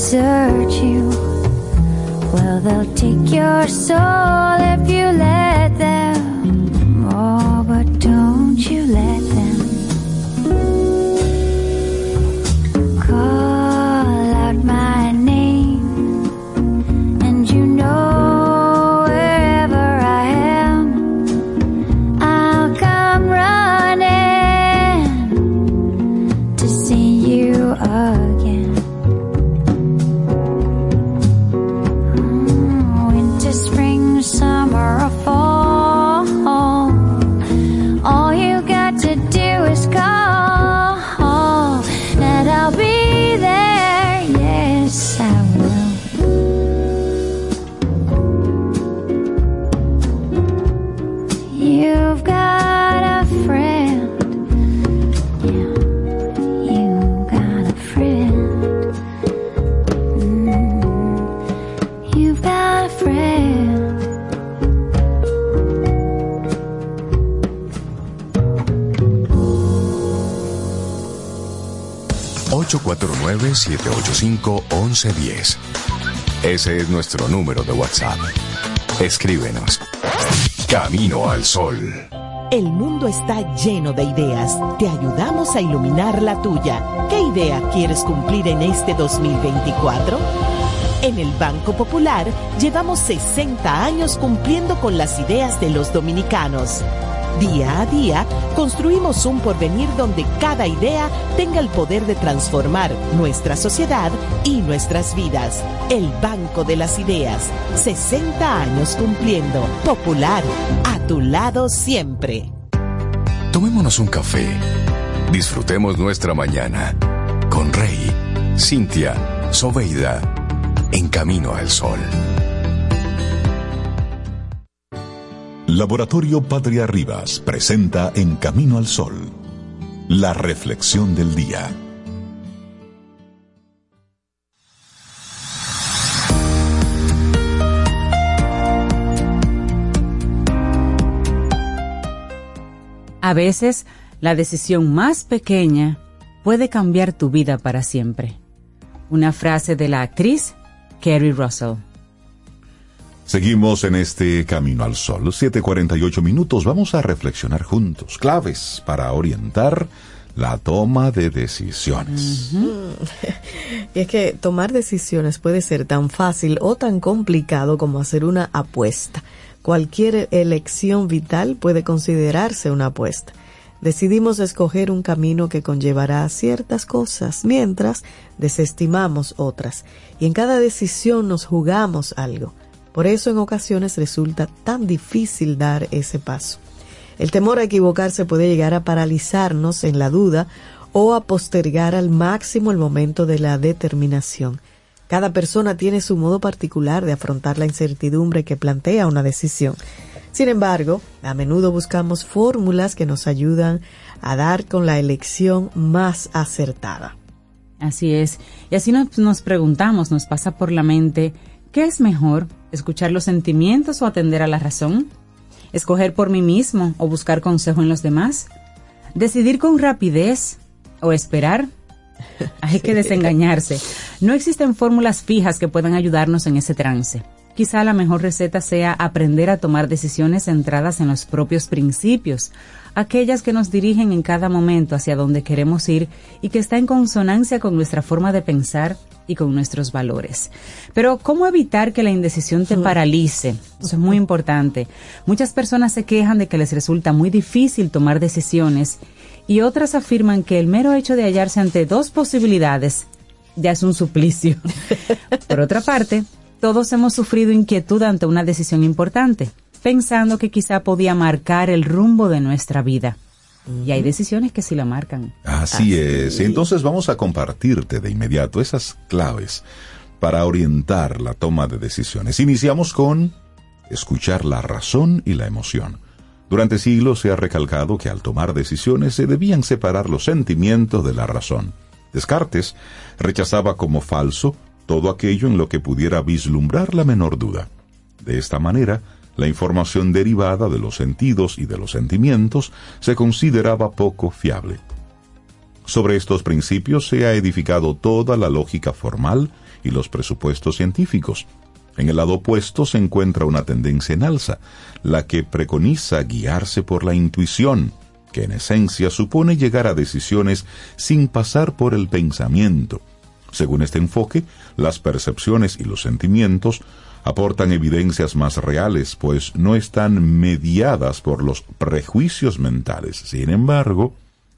desert you. Well, they'll take your soul if you let 849-785-1110. Ese es nuestro número de WhatsApp. Escríbenos. Camino al Sol. El mundo está lleno de ideas. Te ayudamos a iluminar la tuya. ¿Qué idea quieres cumplir en este 2024? En el Banco Popular llevamos 60 años cumpliendo con las ideas de los dominicanos. Día a día, construimos un porvenir donde cada idea tenga el poder de transformar nuestra sociedad y nuestras vidas. El Banco de las Ideas, 60 años cumpliendo. Popular, a tu lado siempre. Tomémonos un café. Disfrutemos nuestra mañana con Rey, Cintia, Soveida, en camino al sol. Laboratorio Patria Rivas presenta En Camino al Sol, la reflexión del día. A veces, la decisión más pequeña puede cambiar tu vida para siempre. Una frase de la actriz Kerry Russell. Seguimos en este Camino al Sol, 7:48 minutos. Vamos a reflexionar juntos. Claves para orientar la toma de decisiones. Y es que tomar decisiones puede ser tan fácil o tan complicado como hacer una apuesta. Cualquier elección vital puede considerarse una apuesta. Decidimos escoger un camino que conllevará ciertas cosas, mientras desestimamos otras. Y en cada decisión nos jugamos algo. Por eso en ocasiones resulta tan difícil dar ese paso. El temor a equivocarse puede llegar a paralizarnos en la duda o a postergar al máximo el momento de la determinación. Cada persona tiene su modo particular de afrontar la incertidumbre que plantea una decisión. Sin embargo, a menudo buscamos fórmulas que nos ayudan a dar con la elección más acertada. Así es. Y así nos, preguntamos, nos pasa por la mente, ¿qué es mejor? ¿Escuchar los sentimientos o atender a la razón? escoger por mí mismo o buscar consejo en los demás, decidir con rapidez o esperar. Hay que desengañarse. No existen fórmulas fijas que puedan ayudarnos en ese trance. Quizá la mejor receta sea aprender a tomar decisiones centradas en los propios principios, aquellas que nos dirigen en cada momento hacia donde queremos ir y que está en consonancia con nuestra forma de pensar y con nuestros valores. Pero ¿cómo evitar que la indecisión te paralice? Eso es muy importante. Muchas personas se quejan de que les resulta muy difícil tomar decisiones y otras afirman que el mero hecho de hallarse ante dos posibilidades ya es un suplicio. Por otra parte, todos hemos sufrido inquietud ante una decisión importante, pensando que quizá podía marcar el rumbo de nuestra vida. Y hay decisiones que sí la marcan. Así, es. Entonces vamos a compartirte de inmediato esas claves para orientar la toma de decisiones. Iniciamos con escuchar la razón y la emoción. Durante siglos se ha recalcado que al tomar decisiones se debían separar los sentimientos de la razón. Descartes rechazaba como falso todo aquello en lo que pudiera vislumbrar la menor duda. De esta manera, la información derivada de los sentidos y de los sentimientos se consideraba poco fiable. Sobre estos principios se ha edificado toda la lógica formal y los presupuestos científicos. En el lado opuesto se encuentra una tendencia en alza, la que preconiza guiarse por la intuición, que en esencia supone llegar a decisiones sin pasar por el pensamiento. Según este enfoque, las percepciones y los sentimientos aportan evidencias más reales, pues no están mediadas por los prejuicios mentales. Sin embargo,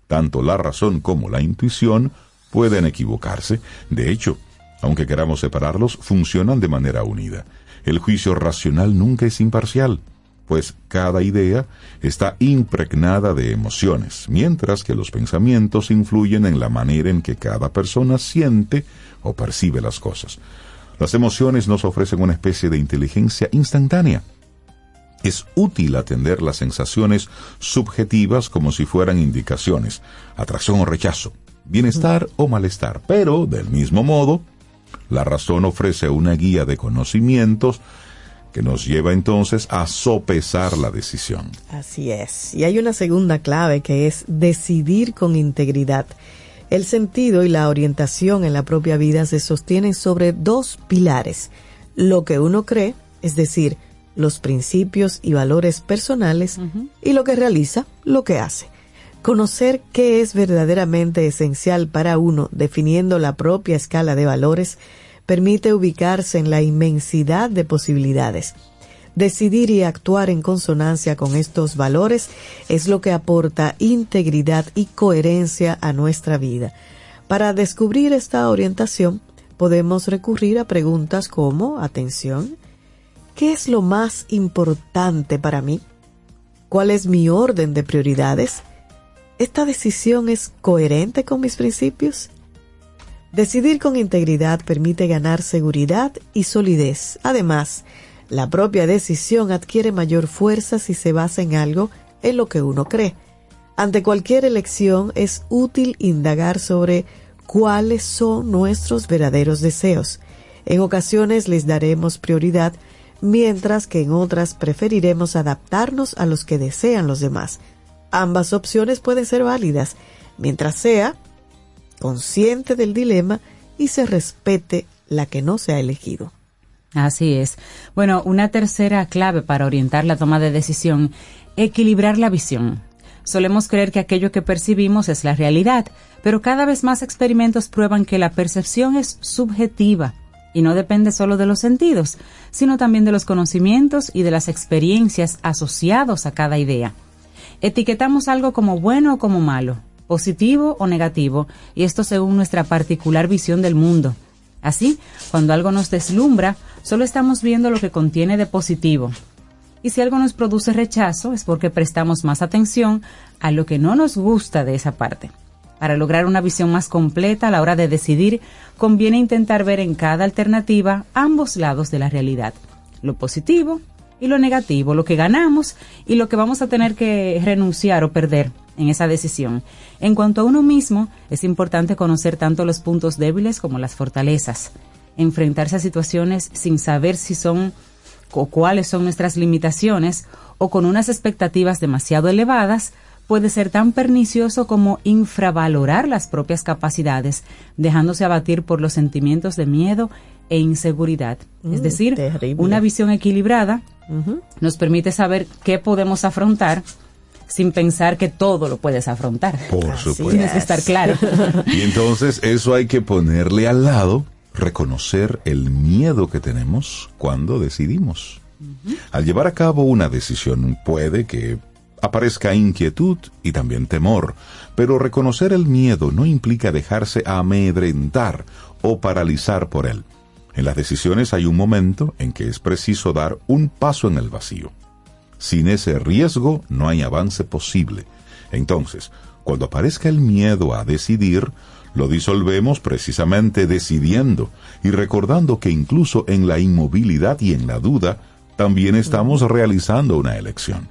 tanto la razón como la intuición pueden equivocarse. De hecho, aunque queramos separarlos, funcionan de manera unida. El juicio racional nunca es imparcial, pues cada idea está impregnada de emociones, mientras que los pensamientos influyen en la manera en que cada persona siente o percibe las cosas. Las emociones nos ofrecen una especie de inteligencia instantánea. Es útil atender las sensaciones subjetivas como si fueran indicaciones, atracción o rechazo, bienestar o malestar, pero, del mismo modo, la razón ofrece una guía de conocimientos que nos lleva entonces a sopesar la decisión. Así es. Y hay una segunda clave que es decidir con integridad. El sentido y la orientación en la propia vida se sostienen sobre dos pilares. Lo que uno cree, es decir, los principios y valores personales, y lo que realiza, lo que hace. Conocer qué es verdaderamente esencial para uno, definiendo la propia escala de valores, permite ubicarse en la inmensidad de posibilidades Decidir y actuar en consonancia con estos valores es lo que aporta integridad y coherencia a nuestra vida. Para descubrir esta orientación, podemos recurrir a preguntas como, atención, ¿qué es lo más importante para mí? ¿Cuál es mi orden de prioridades? ¿Esta decisión es coherente con mis principios? Decidir con integridad permite ganar seguridad y solidez. Además, la propia decisión adquiere mayor fuerza si se basa en algo en lo que uno cree. Ante cualquier elección es útil indagar sobre cuáles son nuestros verdaderos deseos. En ocasiones les daremos prioridad, mientras que en otras preferiremos adaptarnos a los que desean los demás. Ambas opciones pueden ser válidas, mientras sea consciente del dilema y se respete la que no se ha elegido. Así es. Bueno, una tercera clave para orientar la toma de decisión, equilibrar la visión. Solemos creer que aquello que percibimos es la realidad, pero cada vez más experimentos prueban que la percepción es subjetiva y no depende solo de los sentidos, sino también de los conocimientos y de las experiencias asociados a cada idea. Etiquetamos algo como bueno o como malo, positivo o negativo, y esto según nuestra particular visión del mundo. Así, cuando algo nos deslumbra, solo estamos viendo lo que contiene de positivo. Y si algo nos produce rechazo es porque prestamos más atención a lo que no nos gusta de esa parte. Para lograr una visión más completa a la hora de decidir, conviene intentar ver en cada alternativa ambos lados de la realidad, lo positivo y lo negativo, lo que ganamos y lo que vamos a tener que renunciar o perder en esa decisión. En cuanto a uno mismo, es importante conocer tanto los puntos débiles como las fortalezas. Enfrentarse a situaciones sin saber si son o cuáles son nuestras limitaciones o con unas expectativas demasiado elevadas, puede ser tan pernicioso como infravalorar las propias capacidades, dejándose abatir por los sentimientos de miedo e inseguridad. es Mm, decir, terrible. una visión equilibrada nos permite saber qué podemos afrontar sin pensar que todo lo puedes afrontar. Por supuesto. Tienes que estar claro. Y entonces eso hay que ponerle al lado, reconocer el miedo que tenemos cuando decidimos. Al llevar a cabo una decisión puede que aparezca inquietud y también temor, pero reconocer el miedo no implica dejarse amedrentar o paralizar por él. En las decisiones hay un momento en que es preciso dar un paso en el vacío. Sin ese riesgo no hay avance posible. Entonces, cuando aparezca el miedo a decidir, lo disolvemos precisamente decidiendo y recordando que incluso en la inmovilidad y en la duda, también estamos realizando una elección.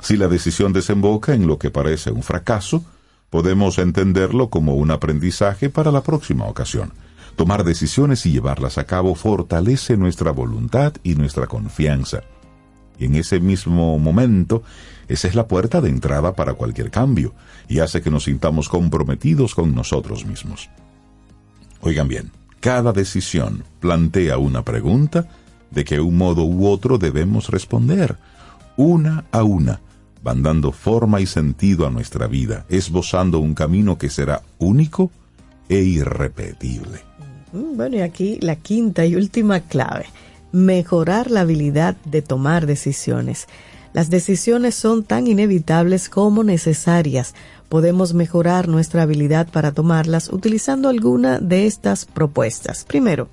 Si la decisión desemboca en lo que parece un fracaso, podemos entenderlo como un aprendizaje para la próxima ocasión. Tomar decisiones y llevarlas a cabo fortalece nuestra voluntad y nuestra confianza. En ese mismo momento, esa es la puerta de entrada para cualquier cambio y hace que nos sintamos comprometidos con nosotros mismos. Oigan bien, cada decisión plantea una pregunta de que un modo u otro debemos responder, una a una, van dando forma y sentido a nuestra vida, esbozando un camino que será único e irrepetible. Mm, Bueno, y aquí la quinta y última clave, mejorar la habilidad de tomar decisiones. Las decisiones son tan inevitables como necesarias. Podemos mejorar nuestra habilidad para tomarlas utilizando alguna de estas propuestas. Primero,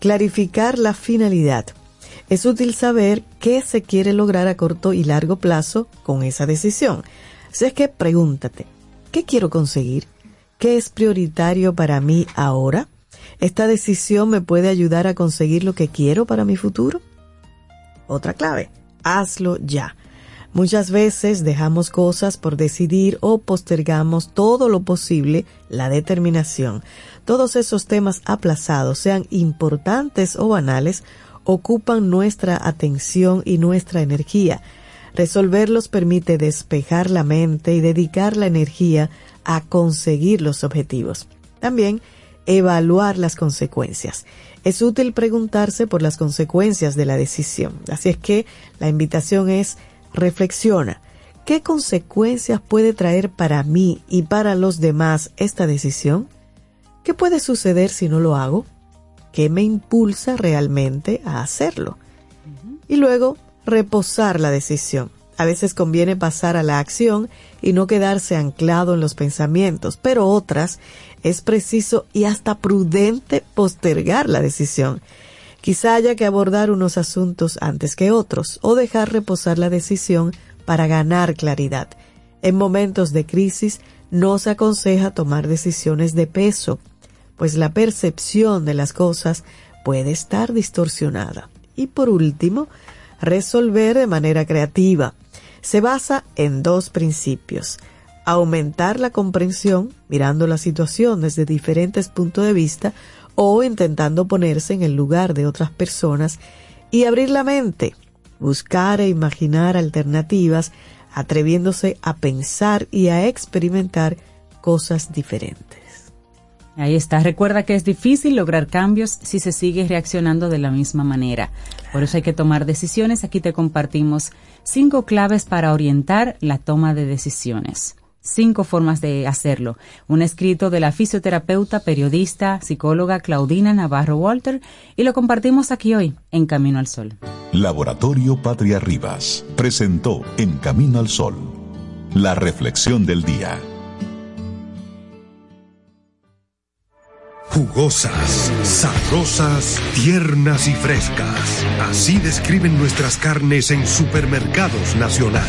clarificar la finalidad. Es útil saber qué se quiere lograr a corto y largo plazo con esa decisión. Así es que pregúntate, ¿qué quiero conseguir? ¿Qué es prioritario para mí ahora? ¿Esta decisión me puede ayudar a conseguir lo que quiero para mi futuro? Otra clave, hazlo ya. Muchas veces dejamos cosas por decidir o postergamos todo lo posible la determinación. Todos esos temas aplazados, sean importantes o banales, ocupan nuestra atención y nuestra energía. Resolverlos permite despejar la mente y dedicar la energía a conseguir los objetivos. También evaluar las consecuencias. Es útil preguntarse por las consecuencias de la decisión. Así es que la invitación es reflexiona. ¿Qué consecuencias puede traer para mí y para los demás esta decisión? ¿Qué puede suceder si no lo hago? ¿Qué me impulsa realmente a hacerlo? Y luego, reposar la decisión. A veces conviene pasar a la acción y no quedarse anclado en los pensamientos, pero otras es preciso y hasta prudente postergar la decisión. Quizá haya que abordar unos asuntos antes que otros o dejar reposar la decisión para ganar claridad. En momentos de crisis no se aconseja tomar decisiones de peso, pues la percepción de las cosas puede estar distorsionada. Y por último, resolver de manera creativa. Se basa en dos principios. Aumentar la comprensión mirando la situación desde diferentes puntos de vista o intentando ponerse en el lugar de otras personas y abrir la mente, buscar e imaginar alternativas, atreviéndose a pensar y a experimentar cosas diferentes. Ahí está. Recuerda que es difícil lograr cambios si se sigue reaccionando de la misma manera. Por eso hay que tomar decisiones. Aquí te compartimos cinco claves para orientar la toma de decisiones. Cinco formas de hacerlo. Un escrito de la fisioterapeuta, periodista, psicóloga Claudina Navarro Walter y lo compartimos aquí hoy en Camino al Sol. Laboratorio Patria Rivas presentó En Camino al Sol la reflexión del día. Jugosas, sabrosas, tiernas y frescas. Así describen nuestras carnes en supermercados nacional.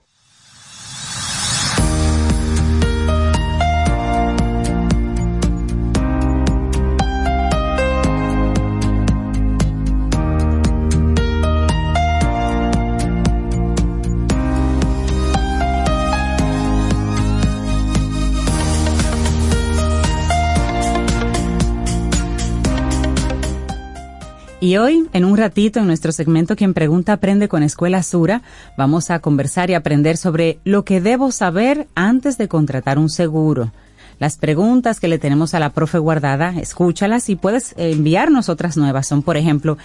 Y hoy, en un ratito, en nuestro segmento Quien Pregunta Aprende con Escuela Sura, vamos a conversar y aprender sobre lo que debo saber antes de contratar un seguro. Las preguntas que le tenemos a la profe guardada, escúchalas y puedes enviarnos otras nuevas. Son, por ejemplo,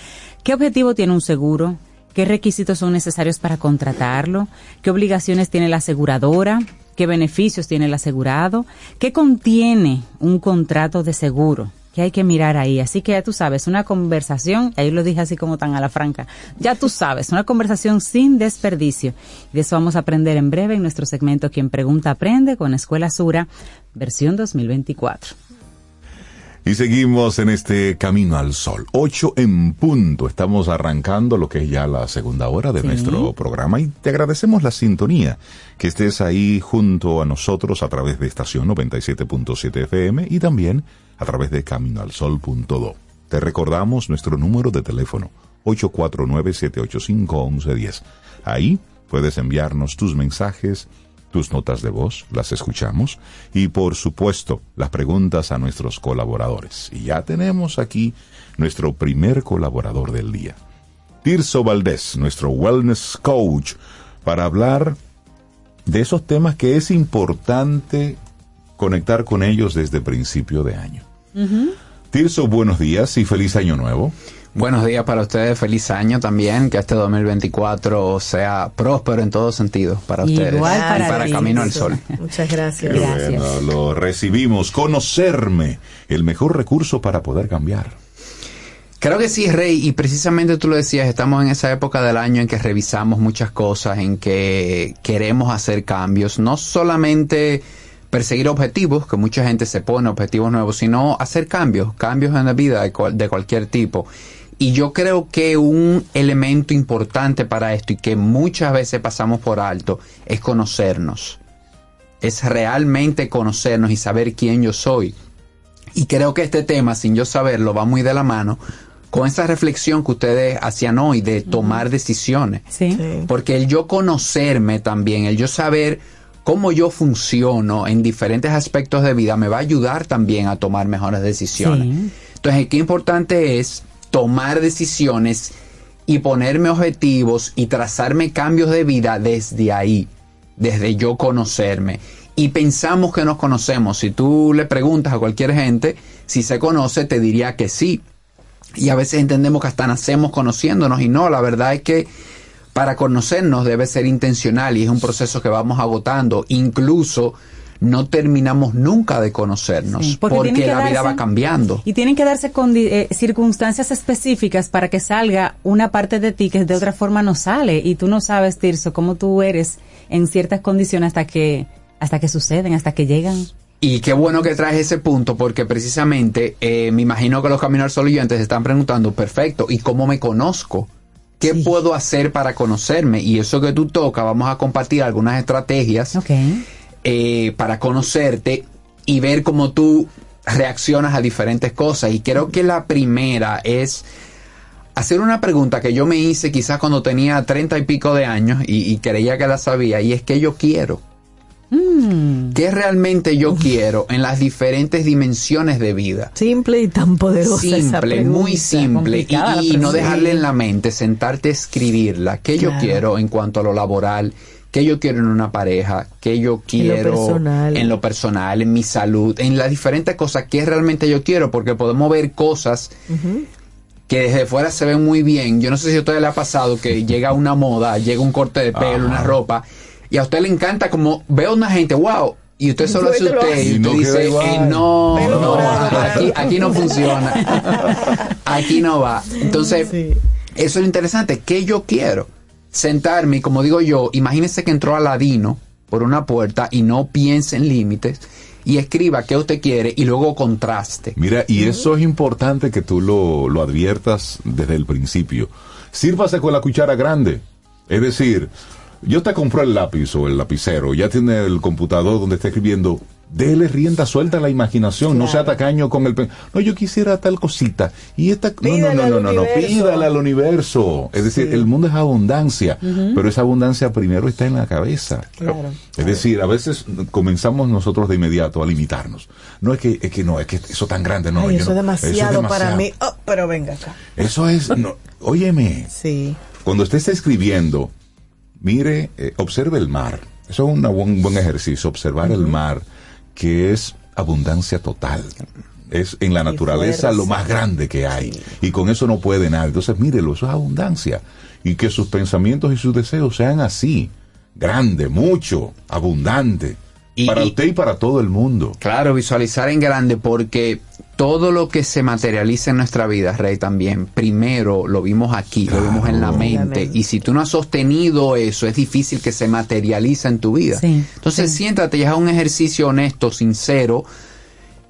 ¿qué objetivo tiene un seguro? ¿Qué requisitos son necesarios para contratarlo? ¿Qué obligaciones tiene la aseguradora? ¿Qué beneficios tiene el asegurado? ¿Qué contiene un contrato de seguro? Que hay que mirar ahí. Así que ya tú sabes, una conversación, ahí lo dije así como tan a la franca, ya tú sabes, una conversación sin desperdicio. De eso vamos a aprender en breve en nuestro segmento Quien Pregunta Aprende con Escuela Sura, versión 2024. Y seguimos en este camino al sol. Ocho en punto. Estamos arrancando lo que es ya la segunda hora de nuestro programa y te agradecemos la sintonía, que estés ahí junto a nosotros a través de estación 97.7 FM y también a través de caminoalsol.do. Te recordamos nuestro número de teléfono 849-785-1110. Ahí puedes enviarnos tus mensajes, tus notas de voz, las escuchamos y por supuesto las preguntas a nuestros colaboradores. Y ya tenemos aquí nuestro primer colaborador del día, Tirso Valdés, nuestro wellness coach, para hablar de esos temas que es importante conectar con ellos desde principio de año. Tirso, buenos días y feliz año nuevo. Buenos días para ustedes, feliz año también, que este 2024 sea próspero en todo sentido para ustedes Igual para y para ti. Camino al Sol. Muchas gracias. Qué bueno, lo recibimos. Conocerme, el mejor recurso para poder cambiar. Creo que sí, Rey, y precisamente tú lo decías, estamos en esa época del año en que revisamos muchas cosas, en que queremos hacer cambios, no solamente perseguir objetivos, que mucha gente se pone objetivos nuevos, sino hacer cambios, cambios en la vida de, cual- de cualquier tipo. Y yo creo que un elemento importante para esto y que muchas veces pasamos por alto es conocernos. Es realmente conocernos y saber quién yo soy. Y creo que este tema, sin yo saberlo, va muy de la mano con esa reflexión que ustedes hacían hoy de tomar decisiones. Sí. Sí. Porque el yo conocerme también, el yo saber cómo yo funciono en diferentes aspectos de vida, me va a ayudar también a tomar mejores decisiones. Sí. Entonces, qué importante es tomar decisiones y ponerme objetivos y trazarme cambios de vida desde ahí, desde yo conocerme. Y pensamos que nos conocemos. Si tú le preguntas a cualquier gente si se conoce, te diría que sí. Y a veces entendemos que hasta nacemos conociéndonos y no, la verdad es que para conocernos debe ser intencional y es un proceso que vamos agotando. Incluso no terminamos nunca de conocernos Sí, porque, la vida va cambiando. Y tienen que darse eh, circunstancias específicas para que salga una parte de ti que de otra forma no sale. Y tú no sabes, Tirso, cómo tú eres en ciertas condiciones hasta que, hasta que suceden, hasta que llegan. Y qué bueno que traes ese punto porque precisamente eh, me imagino que los caminar solo oyentes se están preguntando, perfecto, ¿y cómo me conozco? ¿Qué Sí. puedo hacer para conocerme? Y eso que tú tocas, vamos a compartir algunas estrategias eh, para conocerte y ver cómo tú reaccionas a diferentes cosas. Y creo que la primera es hacer una pregunta que yo me hice quizás cuando tenía treinta y pico de años y, y creía que la sabía, y es que yo quiero. Mm. ¿Qué realmente yo quiero en las diferentes dimensiones de vida? Simple y tan poderosa esa Simple, pregunta. muy simple. Y, no dejarle en la mente, sentarte a escribirla. ¿Qué yo quiero en cuanto a lo laboral? ¿Qué yo quiero en una pareja? ¿Qué yo quiero personal. en lo personal, en mi salud? En las diferentes cosas. ¿Qué realmente yo quiero? Porque podemos ver cosas que desde fuera se ven muy bien. Yo no sé si a usted le ha pasado que llega una moda, llega un corte de pelo, Ajá. una ropa, y a usted le encanta como veo una gente, wow, y usted solo lo usted y Y usted no queda dice, igual. eh, no, no, aquí, aquí no funciona. Aquí no va. Entonces, Sí. eso es lo interesante. ¿Qué yo quiero? Sentarme y como digo yo, imagínese que entró Aladino por una puerta y no piense en límites y escriba qué usted quiere y luego contraste. Mira, y eso es importante que tú lo, lo adviertas desde el principio. Sírvase con la cuchara grande. Es decir, yo te compro el lápiz o el lapicero, ya tiene el computador donde está escribiendo. Dele rienda suelta a la imaginación, no sea tacaño con el pen. No, yo quisiera tal cosita. Y esta. No, no, no, no, no, no, pídale al universo. Es decir, Sí. el mundo es abundancia, pero esa abundancia primero está en la cabeza. Claro. Es decir, a veces comenzamos nosotros de inmediato a limitarnos. No es que, es que no, es que eso tan grande no. Ay, yo eso es no- demasiado para mí. Oh, pero venga acá. Eso es, no, óyeme, Sí. cuando usted está escribiendo, mire, eh, observe el mar. Eso es una buen, buen ejercicio, observar el mar, que es abundancia total. Es en la naturaleza lo más grande que hay. Y con eso no puede nada. Entonces, mírelo, eso es abundancia. Y que sus pensamientos y sus deseos sean así. Grande, mucho, abundante. Y- para usted y para todo el mundo. Claro, visualizar en grande porque todo lo que se materializa en nuestra vida, Rey, también, primero lo vimos aquí, lo vimos en la mente. Y si tú no has sostenido eso, es difícil que se materialice en tu vida. Sí, Entonces siéntate y haz un ejercicio honesto, sincero,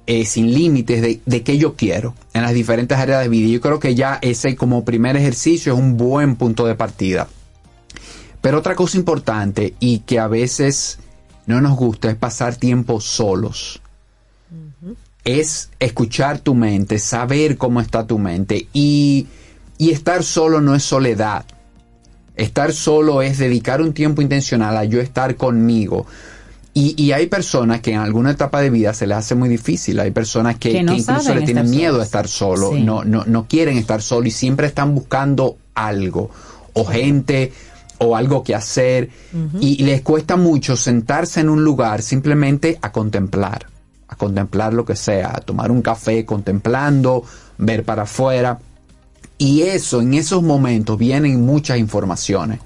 eh, sin límites de, de qué yo quiero en las diferentes áreas de vida. Yo creo que ya ese como primer ejercicio es un buen punto de partida. Pero otra cosa importante y que a veces no nos gusta es pasar tiempo solos. Es escuchar tu mente, saber cómo está tu mente. Y, y estar solo no es soledad. Estar solo es dedicar un tiempo intencional a yo estar conmigo. Y, y hay personas que en alguna etapa de vida se les hace muy difícil. Hay personas que, Que no que incluso le tienen miedo a estar solo. Sí. No, no, no quieren estar solo y siempre están buscando algo. O gente o algo que hacer. Y les cuesta mucho sentarse en un lugar simplemente a contemplar. A contemplar lo que sea. A tomar un café contemplando, ver para afuera. Y eso, en esos momentos vienen muchas informaciones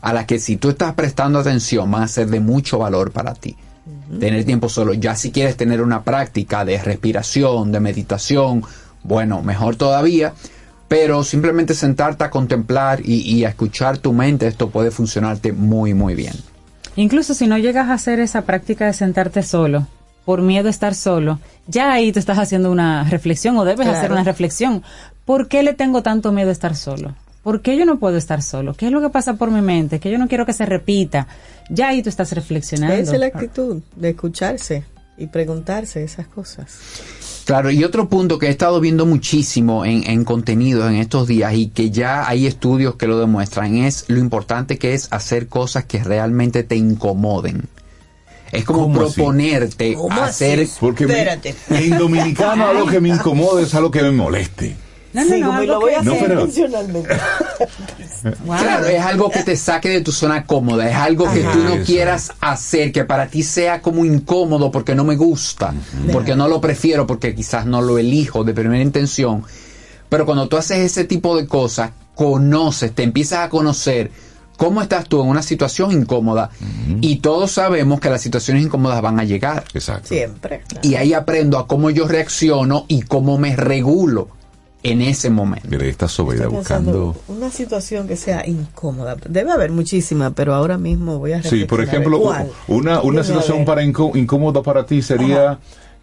a las que si tú estás prestando atención van a ser de mucho valor para ti. Tener tiempo solo. Ya si quieres tener una práctica de respiración, de meditación, bueno, mejor todavía. Pero simplemente sentarte a contemplar y, y a escuchar tu mente, esto puede funcionarte muy, muy bien. Incluso si no llegas a hacer esa práctica de sentarte solo, por miedo a estar solo, ya ahí tú estás haciendo una reflexión o debes Claro. hacer una reflexión. ¿Por qué le tengo tanto miedo a estar solo? ¿Por qué yo no puedo estar solo? ¿Qué es lo que pasa por mi mente? Que yo no quiero que se repita. Ya ahí tú estás reflexionando. Esa es la actitud de escucharse y preguntarse esas cosas. Claro, y otro punto que he estado viendo muchísimo en, en contenidos en estos días y que ya hay estudios que lo demuestran es lo importante que es hacer cosas que realmente te incomoden. Es como proponerte ¿Cómo hacer... así? Porque me- en dominicano algo que me incomoda es algo que me moleste. No, no, Sí, no, como lo voy a hacer pero- intencionalmente. Wow. Claro, es algo que te saque de tu zona cómoda, es algo que Ajá. tú no Eso. quieras hacer, que para ti sea como incómodo porque no me gusta, porque no lo prefiero, porque quizás no lo elijo de primera intención. Pero cuando tú haces ese tipo de cosas, conoces, te empiezas a conocer cómo estás tú en una situación incómoda y todos sabemos que las situaciones incómodas van a llegar. Exacto. Siempre. Y ahí aprendo a cómo yo reacciono y cómo me regulo en ese momento. Mire, esta Sobeida buscando. una situación que sea incómoda. Debe haber muchísima, pero ahora mismo voy a Sí, por ejemplo, ¿Cuál? una, una situación para incó- incómoda para ti sería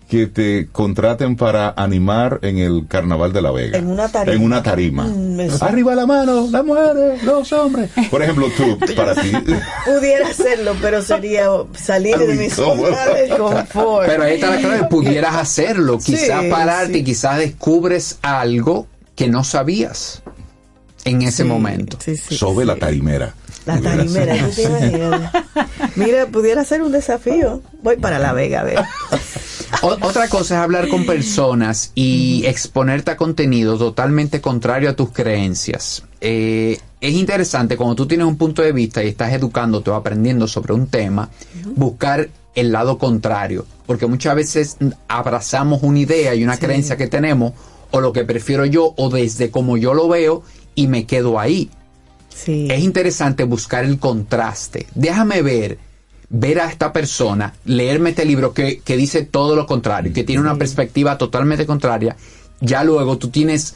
que te contraten para animar en el Carnaval de la Vega. En una tarima. En una tarima. Mm, eso. Arriba la mano, las mujeres, los hombres. Por ejemplo, tú, para ti. Pudiera hacerlo, pero sería salir de mi zona de confort. Pero ahí está la clave, pudieras hacerlo, Sí, quizás pararte, sí. quizás descubres algo que no sabías en ese Sí, momento. sí, sí, Sobe sí. la tarimera. La tarimera. ¿tú te imaginas? Mira, pudiera ser un desafío. Voy para La Vega, a ver. Otra cosa es hablar con personas y exponerte a contenido totalmente contrario a tus creencias. Eh, es interesante cuando tú tienes un punto de vista y estás educándote o aprendiendo sobre un tema, buscar el lado contrario, porque muchas veces abrazamos una idea y una creencia que tenemos, o lo que prefiero yo, o desde como yo lo veo, y me quedo ahí. Sí. Es interesante buscar el contraste. Déjame ver ver a esta persona, leerme este libro que, que dice todo lo contrario, que tiene una perspectiva totalmente contraria, ya luego tú tienes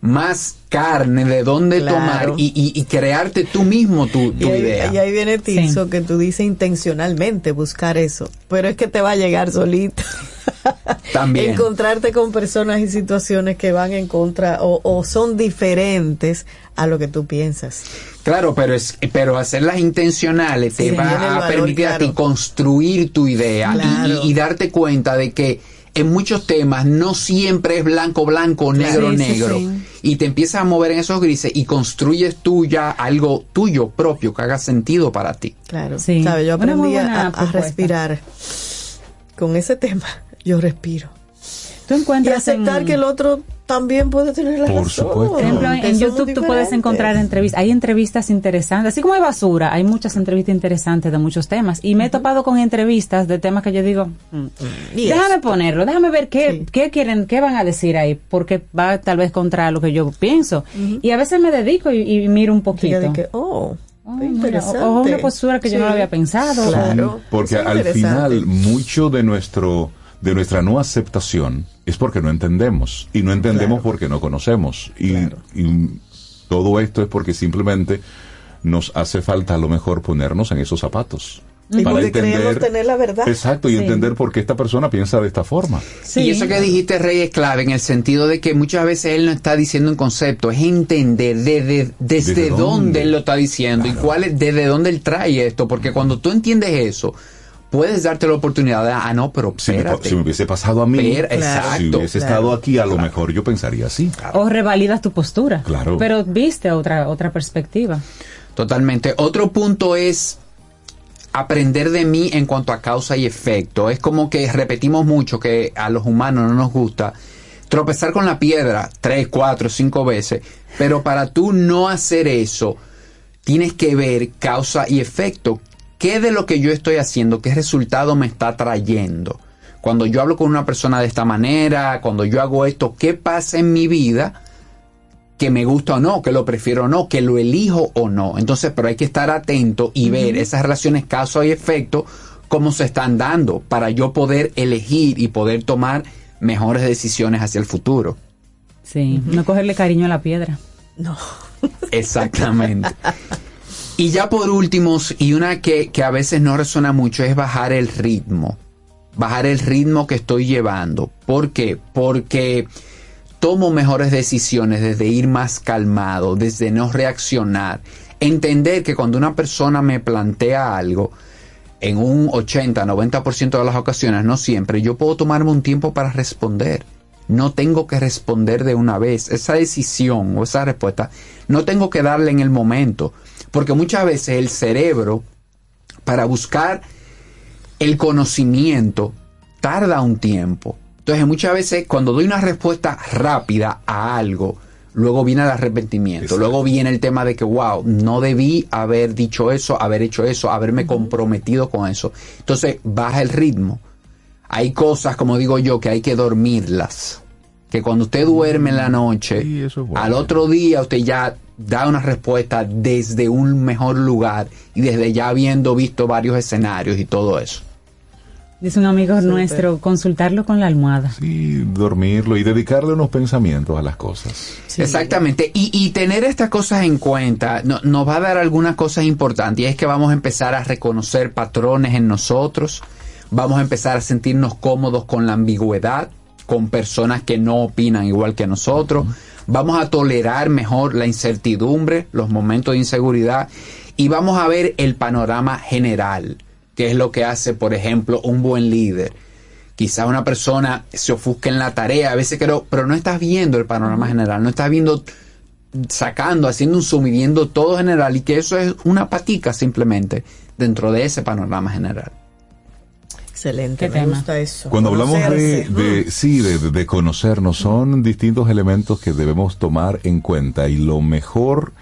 más carne de dónde Claro. tomar y, y- y crearte tú mismo tu, tu Y ahí, idea. y ahí viene Tirso, que tú dices intencionalmente buscar eso, pero es que te va a llegar solito. También. Encontrarte con personas y situaciones que van en contra o, o son diferentes a lo que tú piensas. Claro, pero es pero hacerlas intencionales Sí, te va a valor, permitir a ti construir tu idea y- Claro. y, y darte cuenta de que en muchos temas no siempre es blanco, blanco, negro, Sí, sí, negro. sí. Y te empiezas a mover en esos grises y construyes tú ya algo tuyo propio que haga sentido para ti. Claro. Sí. ¿Sabes? Yo aprendí a, respirar. Con ese tema, yo respiro. Tú Y encuentras aceptar en- que el otro también puede tener la Por razón. supuesto. Por ejemplo, en, YouTube tú puedes encontrar entrevistas, hay entrevistas interesantes, así como hay basura, hay muchas entrevistas interesantes de muchos temas. Y me he topado con entrevistas de temas que yo digo, mm, Y déjame ponerlo, déjame ver qué, Sí. qué quieren, qué van a decir ahí, porque va tal vez contra lo que yo pienso. Y a veces me dedico y, y miro un poquito. de que, oh, Oh, mira, interesante. o- o una postura que yo no lo había pensado. Claro. Porque al final mucho de nuestro de nuestra no aceptación es porque no entendemos y no entendemos porque no conocemos y, y todo esto es porque simplemente nos hace falta a lo mejor ponernos en esos zapatos Y porque creemos tener la verdad. exacto y Sí. entender por qué esta persona piensa de esta forma Sí. Y eso que dijiste, Rey, es clave en el sentido de que muchas veces él no está diciendo un concepto, es entender desde, desde ¿Desde dónde? dónde? él lo está diciendo y cuál es, desde dónde él trae esto, porque cuando tú entiendes eso, puedes darte la oportunidad de, ah, no, pero si me, si hubiese pasado a mí Espera, si exacto. hubiese claro. estado aquí a lo mejor yo pensaría así O revalidas tu postura. Claro. Pero viste otra, otra perspectiva. Totalmente. Otro punto es aprender de mí en cuanto a causa y efecto. Es como que repetimos mucho que a los humanos no nos gusta tropezar con la piedra tres, cuatro, cinco veces, pero para tú no hacer eso, tienes que ver causa y efecto. ¿Qué de lo que yo estoy haciendo, qué resultado me está trayendo? Cuando yo hablo con una persona de esta manera, cuando yo hago esto, ¿qué pasa en mi vida? que me gusta o no, que lo prefiero o no, que lo elijo o no. Entonces, pero hay que estar atento y ver esas relaciones causa y efecto, cómo se están dando, para yo poder elegir y poder tomar mejores decisiones hacia el futuro. Sí, no cogerle cariño a la piedra. No. Exactamente. Y ya por último, y una que, que a veces no resuena mucho, es bajar el ritmo. Bajar el ritmo que estoy llevando. ¿Por qué? Porque tomo mejores decisiones desde ir más calmado, desde no reaccionar. Entender que cuando una persona me plantea algo, en un 80, 90% de las ocasiones, no siempre, yo puedo tomarme un tiempo para responder. No tengo que responder de una vez. Esa decisión o esa respuesta no tengo que darle en el momento. Porque muchas veces el cerebro, para buscar el conocimiento, tarda un tiempo. Entonces muchas veces cuando doy una respuesta rápida a algo, luego viene el arrepentimiento, Exacto. luego viene el tema de que, wow, no debí haber dicho eso, haber hecho eso, haberme comprometido con eso. Entonces baja el ritmo. Hay cosas, como digo yo, que hay que dormirlas. Que cuando usted duerme en la noche, Sí, eso es bueno. al otro día usted ya da una respuesta desde un mejor lugar y desde ya habiendo visto varios escenarios y todo eso. Dice un amigo nuestro, consultarlo con la almohada. sí dormirlo y dedicarle unos pensamientos a las cosas Exactamente. Y, y tener estas cosas en cuenta no- nos va a dar algunas cosas importantes. Y es que vamos a empezar a reconocer patrones en nosotros. Vamos a empezar a sentirnos cómodos con la ambigüedad, con personas que no opinan igual que nosotros. Vamos a tolerar mejor la incertidumbre, los momentos de inseguridad. Y vamos a ver el panorama general, que es lo que hace, por ejemplo, un buen líder. Quizás una persona se ofusca en la tarea, a veces creo, pero no estás viendo el panorama general, no estás viendo, sacando, haciendo un zoom y viendo todo general y que eso es una patica simplemente dentro de ese panorama general. Excelente, ¿Qué me tema? gusta eso. Cuando hablamos de, sí, de, de- de conocernos, son distintos elementos que debemos tomar en cuenta y lo mejor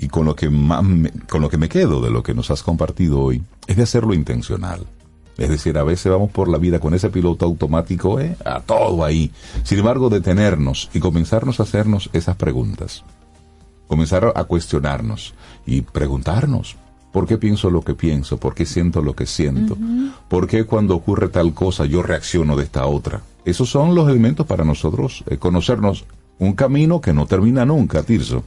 y con lo que más me- con lo que me quedo de lo que nos has compartido hoy es de hacerlo intencional. Es decir, a veces vamos por la vida con ese piloto automático, ¿eh? a todo ahí. Sin embargo, detenernos y comenzarnos a hacernos esas preguntas. Comenzar a cuestionarnos y preguntarnos, ¿Por qué pienso lo que pienso? ¿Por qué siento lo que siento? ¿Por qué cuando ocurre tal cosa yo reacciono de esta otra? Esos son los elementos para nosotros eh, conocernos un camino que no termina nunca, Tirso.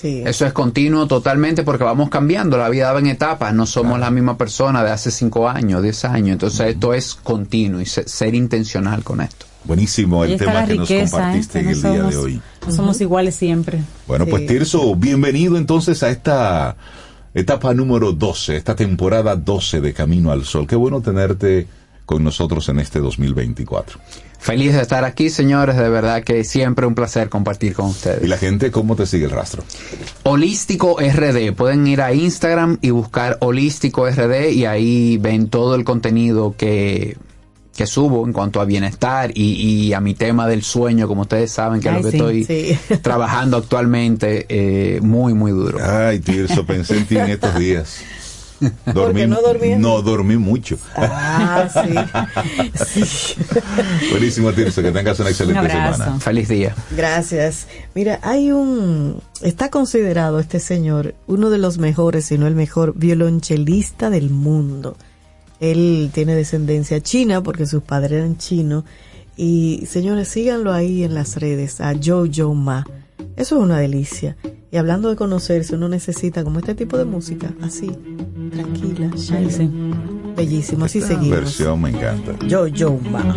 Eso es continuo totalmente porque vamos cambiando, la vida va en etapas, no somos la misma persona de hace cinco años, diez años, entonces esto es continuo y ser, intencional con esto. Buenísimo el tema que nos compartiste en el día de hoy. No somos iguales siempre. Bueno, pues Tirso, bienvenido entonces a esta etapa número 12, esta temporada 12 de Camino al Sol. Qué bueno tenerte con nosotros en este 2024. Feliz de estar aquí, señores. De verdad que siempre un placer compartir con ustedes. ¿Y la gente cómo te sigue el rastro? Holístico RD. Pueden ir a Instagram y buscar Holístico RD y ahí ven todo el contenido que, que subo en cuanto a bienestar y, a mi tema del sueño, como ustedes saben, que es lo que estoy trabajando actualmente eh, muy, muy duro. Ay, Tirso, pensé en ti en estos días. Dormí, no dormí? No dormí mucho. Ah, sí. Buenísimo, Tirso. Que tengas una excelente semana. Feliz día. Gracias. Mira, hay un. Está considerado este señor uno de los mejores, si no el mejor violonchelista del mundo. Él tiene descendencia china porque sus padres eran chinos. Y señores, síganlo ahí en las redes, a Jojo Ma. Eso es una delicia. Y hablando de conocerse, uno necesita como este tipo de música, así, tranquila, sí. Bellísimo, así seguimos. versión me encanta. Yo, yo, ma.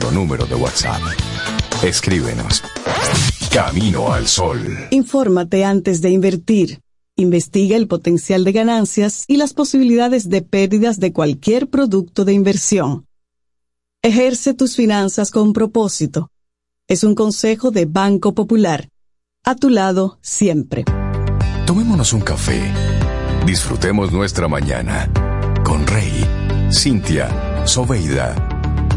Nuestro número de WhatsApp. Escríbenos. Camino al Sol. Infórmate antes de invertir. Investiga el potencial de ganancias y las posibilidades de pérdidas de cualquier producto de inversión. Ejerce tus finanzas con propósito. Es un consejo de Banco Popular. A tu lado siempre. Tomémonos un café. Disfrutemos nuestra mañana con Rey, Cintia, Soveida,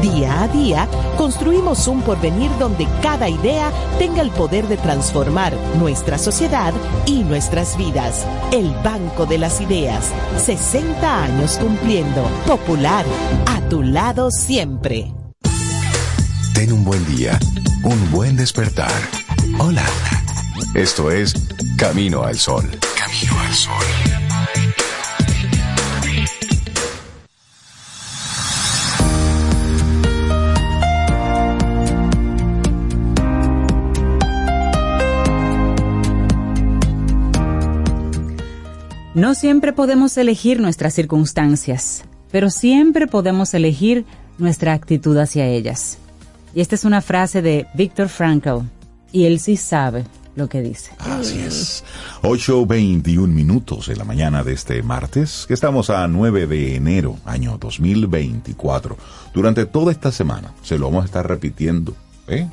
Día a día, construimos un porvenir donde cada idea tenga el poder de transformar nuestra sociedad y nuestras vidas. El Banco de las Ideas, 60 años cumpliendo. Popular, a tu lado siempre. Ten un buen día, un buen despertar. Hola. Esto es Camino al Sol. Camino al Sol. No siempre podemos elegir nuestras circunstancias, pero siempre podemos elegir nuestra actitud hacia ellas. Y esta es una frase de Viktor Frankl, y él sí sabe lo que dice. Así es. 8.21 minutos de la mañana de este martes, que estamos a 9 de enero, año 2024. Durante toda esta semana se lo vamos a estar repitiendo, ¿eh?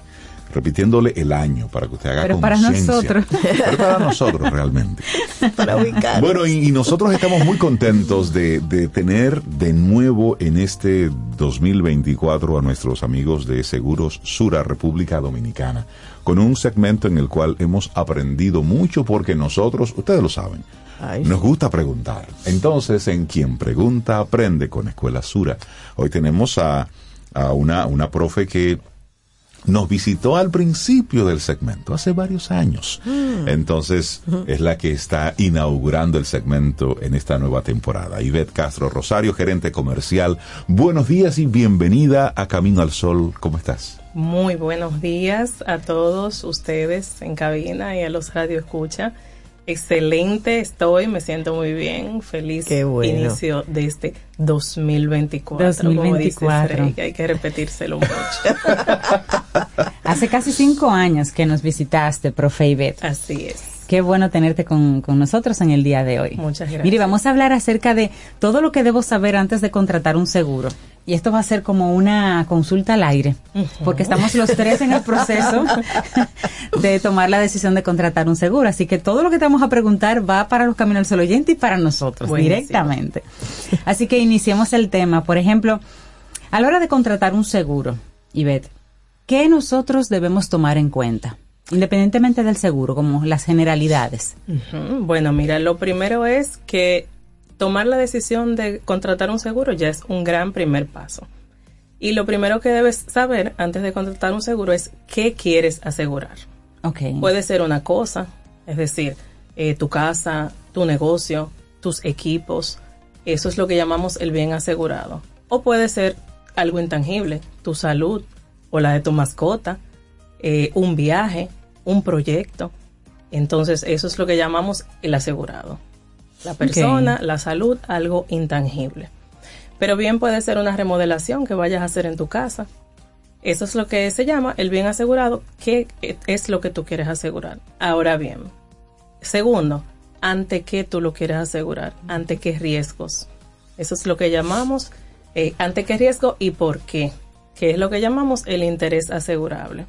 Repitiéndole el año para que usted haga Pero para nosotros. Pero para nosotros realmente. Para ubicar. Bueno, y, y nosotros estamos muy contentos de, de tener de nuevo en este 2024 a nuestros amigos de Seguros Sura República Dominicana, con un segmento en el cual hemos aprendido mucho porque nosotros, ustedes lo saben, Ay, nos gusta preguntar. Entonces, en quien pregunta, aprende con Escuela Sura. Hoy tenemos a, a una, una profe que nos visitó al principio del segmento, hace varios años. Entonces, es la que está inaugurando el segmento en esta nueva temporada. Ivette Castro Rosario, gerente comercial. Buenos días y bienvenida a Camino al Sol. ¿Cómo estás? Muy buenos días a todos ustedes en cabina y a los radio escucha. Excelente estoy, me siento muy bien, feliz Qué bueno. inicio de este 2024. Como 2024. dice Frey, que hay que repetírselo mucho. Hace casi cinco años que nos visitaste, profe Ivette. Así es. Qué bueno tenerte con, con nosotros en el día de hoy. Muchas gracias. Mire, vamos a hablar acerca de todo lo que debo saber antes de contratar un seguro. Y esto va a ser como una consulta al aire, porque estamos los tres en el proceso de tomar la decisión de contratar un seguro. Así que todo lo que te vamos a preguntar va para los Caminos al Sol oyente y para nosotros Buenísimo. directamente. Así que iniciemos el tema. Por ejemplo, a la hora de contratar un seguro, Ivette, ¿qué nosotros debemos tomar en cuenta? Independientemente del seguro, como las generalidades. Bueno, mira, lo primero es que tomar la decisión de contratar un seguro ya es un gran primer paso. Y lo primero que debes saber antes de contratar un seguro es qué quieres asegurar. Ok. Puede ser una cosa, es decir, eh, tu casa, tu negocio, tus equipos, eso es lo que llamamos el bien asegurado. O puede ser algo intangible, tu salud o la de tu mascota, eh, un viaje, un proyecto. Entonces eso es lo que llamamos el asegurado. La persona, la salud, algo intangible. Pero bien puede ser una remodelación que vayas a hacer en tu casa. Eso es lo que se llama el bien asegurado, que es lo que tú quieres asegurar. Ahora bien, segundo, ¿ante qué tú lo quieres asegurar? ¿Ante qué riesgos? Eso es lo que llamamos eh, ante qué riesgo y por qué, que es lo que llamamos el interés asegurable.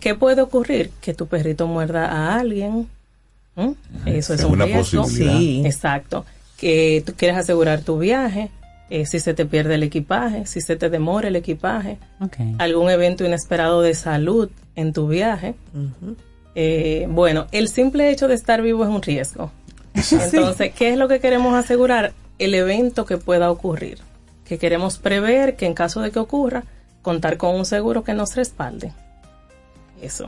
¿Qué puede ocurrir? Que tu perrito muerda a alguien. ¿Mm? Eso es, Es un una riesgo. posibilidad. Sí. Exacto. Que tú quieres asegurar tu viaje, eh, si se te pierde el equipaje, si se te demora el equipaje, algún evento inesperado de salud en tu viaje. Eh, bueno, el simple hecho de estar vivo es un riesgo. Entonces, ¿qué es lo que queremos asegurar? El evento que pueda ocurrir. Que queremos prever que en caso de que ocurra, contar con un seguro que nos respalde. Eso.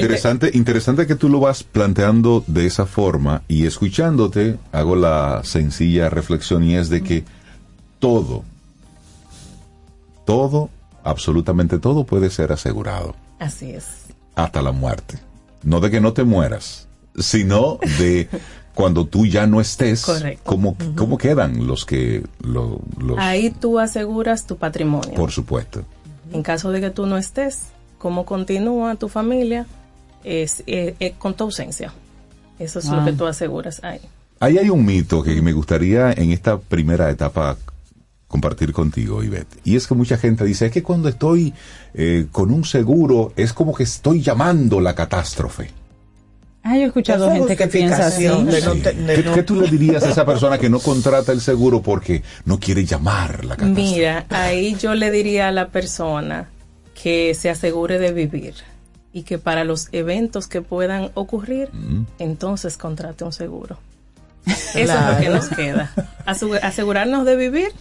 Interesante, interesante que tú lo vas planteando de esa forma y escuchándote hago la sencilla reflexión y es de que todo, todo, absolutamente todo puede ser asegurado. Así es. Hasta la muerte. No de que no te mueras, sino de cuando tú ya no estés, ¿cómo, ¿cómo, quedan los que... los Ahí tú aseguras tu patrimonio. Por supuesto. En caso de que tú no estés, ¿cómo continúa tu familia? Es, con tu ausencia. Eso es lo que tú aseguras ahí. Ahí hay un mito que me gustaría en esta primera etapa compartir contigo, Ivette. Y es que mucha gente dice, es que cuando estoy eh, con un seguro es como que estoy llamando la catástrofe. Ah, yo he escuchado gente que piensa así. ¿Qué, tú le dirías a esa persona que no contrata el seguro porque no quiere llamar la catástrofe? Mira, ahí yo le diría a la persona que se asegure de vivir y que para los eventos que puedan ocurrir, mm. entonces contrate un seguro. Eso es lo que nos queda. Asegurarnos de vivir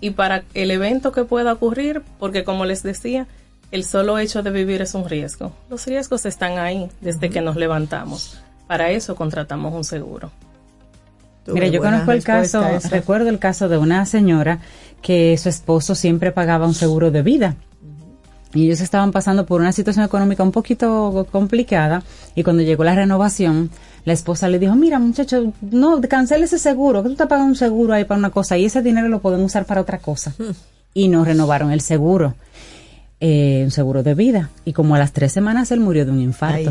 y para el evento que pueda ocurrir, porque como les decía, el solo hecho de vivir es un riesgo. Los riesgos están ahí desde que nos levantamos. Para eso contratamos un seguro. Mira, yo conozco el caso, recuerdo el caso de una señora que su esposo siempre pagaba un seguro de vida. Y ellos estaban pasando por una situación económica un poquito complicada y cuando llegó la renovación, la esposa le dijo, mira muchacho, no, cancele ese seguro, que tú estás pagando un seguro ahí para una cosa y ese dinero lo podemos usar para otra cosa. Hmm. Y no renovaron el seguro eh, un seguro de vida y como a las tres semanas él murió de un infarto.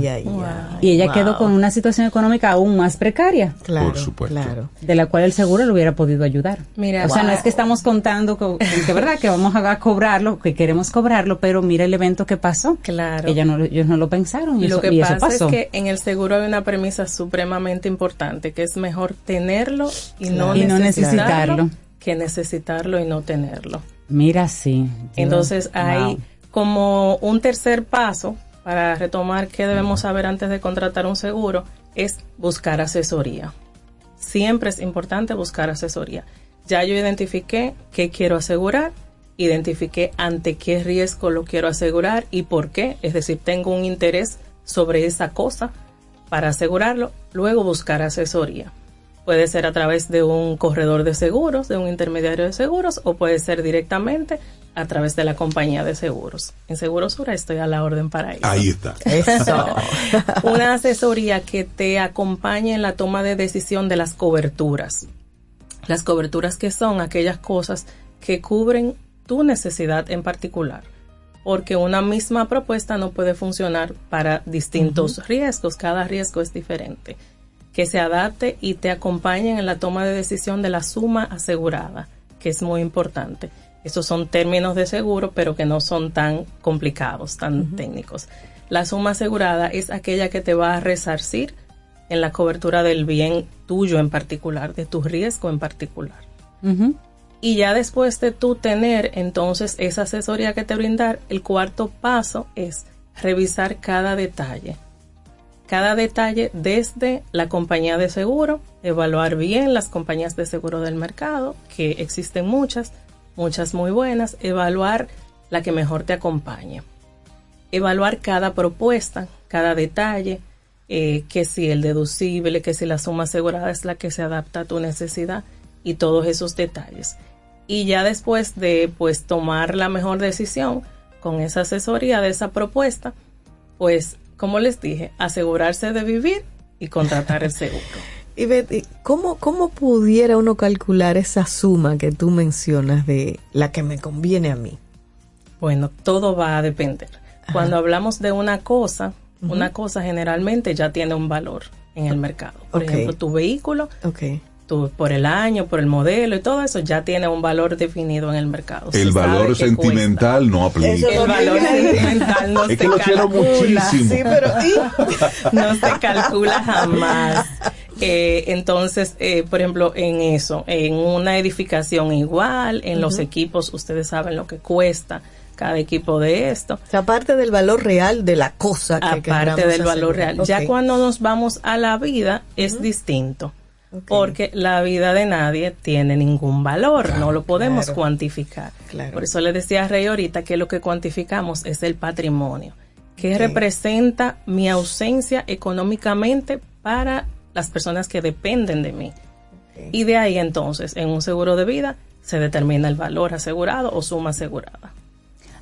y ella quedó con una situación económica aún más precaria. Claro, Por supuesto. De la cual el seguro le hubiera podido ayudar. Mira, o sea, no es que estamos contando que, verdad que vamos a cobrarlo, que queremos cobrarlo, pero mira el evento que pasó. Claro. Ella no, ellos no lo pensaron y, lo que pasa es que en el seguro hay una premisa supremamente importante, que es mejor tenerlo y, no, necesitarlo, que necesitarlo y no tenerlo. Mira, sí. Entonces hay como un tercer paso para retomar qué debemos saber antes de contratar un seguro es buscar asesoría. Siempre es importante buscar asesoría. Ya yo identifiqué qué quiero asegurar, identifiqué ante qué riesgo lo quiero asegurar y por qué, es decir, tengo un interés sobre esa cosa para asegurarlo, luego buscar asesoría. Puede ser a través de un corredor de seguros, de un intermediario de seguros, o puede ser directamente a través de la compañía de seguros. En Segurosura estoy a la orden para eso. Ahí está. Eso. Una asesoría que te acompañe en la toma de decisión de las coberturas. Las coberturas que son aquellas cosas que cubren tu necesidad en particular. Porque una misma propuesta no puede funcionar para distintos riesgos. Cada riesgo es diferente. Que se adapte y te acompañe en la toma de decisión de la suma asegurada, que es muy importante esos son términos de seguro, pero que no son tan complicados, tan técnicos. La suma asegurada es aquella que te va a resarcir en la cobertura del bien tuyo en particular, de tu riesgo en particular. Y ya después de tú tener entonces esa asesoría que te brindar, el cuarto paso es revisar cada detalle. Cada detalle desde la compañía de seguro, evaluar bien las compañías de seguro del mercado, que existen muchas, muchas muy buenas, evaluar la que mejor te acompañe. Evaluar cada propuesta, cada detalle, eh, que si el deducible, que si la suma asegurada es la que se adapta a tu necesidad y todos esos detalles. Y ya después de pues tomar la mejor decisión con esa asesoría de esa propuesta, pues como les dije, asegurarse de vivir y contratar el seguro. Y Betty, ¿cómo, ¿cómo pudiera uno calcular esa suma que tú mencionas de la que me conviene a mí? Bueno, todo va a depender. Cuando hablamos de una cosa, una cosa generalmente ya tiene un valor en el mercado. Por ejemplo, tu vehículo, okay. Tu, por el año, por el modelo y todo eso ya tiene un valor definido en el mercado. El valor sentimental no aplica. el valor sentimental no se calcula. Sí, pero no se calcula jamás. Eh, entonces, eh, por ejemplo, en eso, en una edificación igual, en los equipos, ustedes saben lo que cuesta cada equipo de esto. aparte del valor real de la cosa que Aparte del valor real. Ya cuando nos vamos a la vida es distinto. Porque la vida de nadie tiene ningún valor, no lo podemos cuantificar. Por eso le decía a Rey ahorita que lo que cuantificamos es el patrimonio ¿Qué representa mi ausencia económicamente para las personas que dependen de mí? Y de ahí entonces, en un seguro de vida, se determina el valor asegurado o suma asegurada.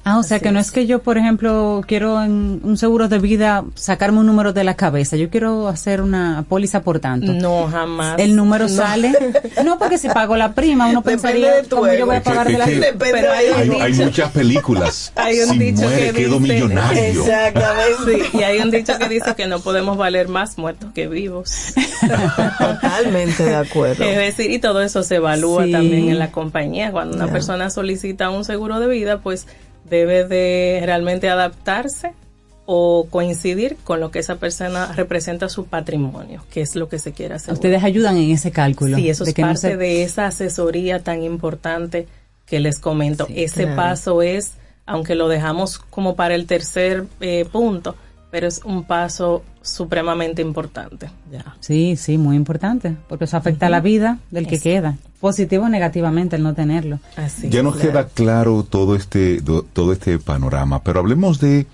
Ah, o sea que no es que yo, por ejemplo, quiero en un seguro de vida sacarme un número de la cabeza. Yo quiero hacer una póliza por tanto. No, jamás. El número No. sale. No, porque si pago la prima, uno pensaría de tu cómo yo voy a Es que- pagar de la que Pero hay un muchas películas. Hay un si dicho muere, que quedo dice- millonario. Exactamente. Sí, y hay un dicho que dice que no podemos valer más muertos que vivos. Totalmente de acuerdo. Es decir, y todo eso se evalúa Sí. también en la compañía. Cuando una persona solicita un seguro de vida, pues debe de realmente adaptarse o coincidir con lo que esa persona representa su patrimonio, que es lo que se quiere hacer. Ustedes ayudan en ese cálculo. Sí, eso de es que no parte se- de esa asesoría tan importante que les comento. Ese claro. paso es, aunque lo dejamos como para el tercer eh, punto, pero es un paso supremamente importante. Ya. Sí, sí, muy importante, porque eso afecta a la vida del que Es- queda, positivo o negativamente el no tenerlo. Así. Ya nos queda claro todo este do- todo este panorama, pero hablemos de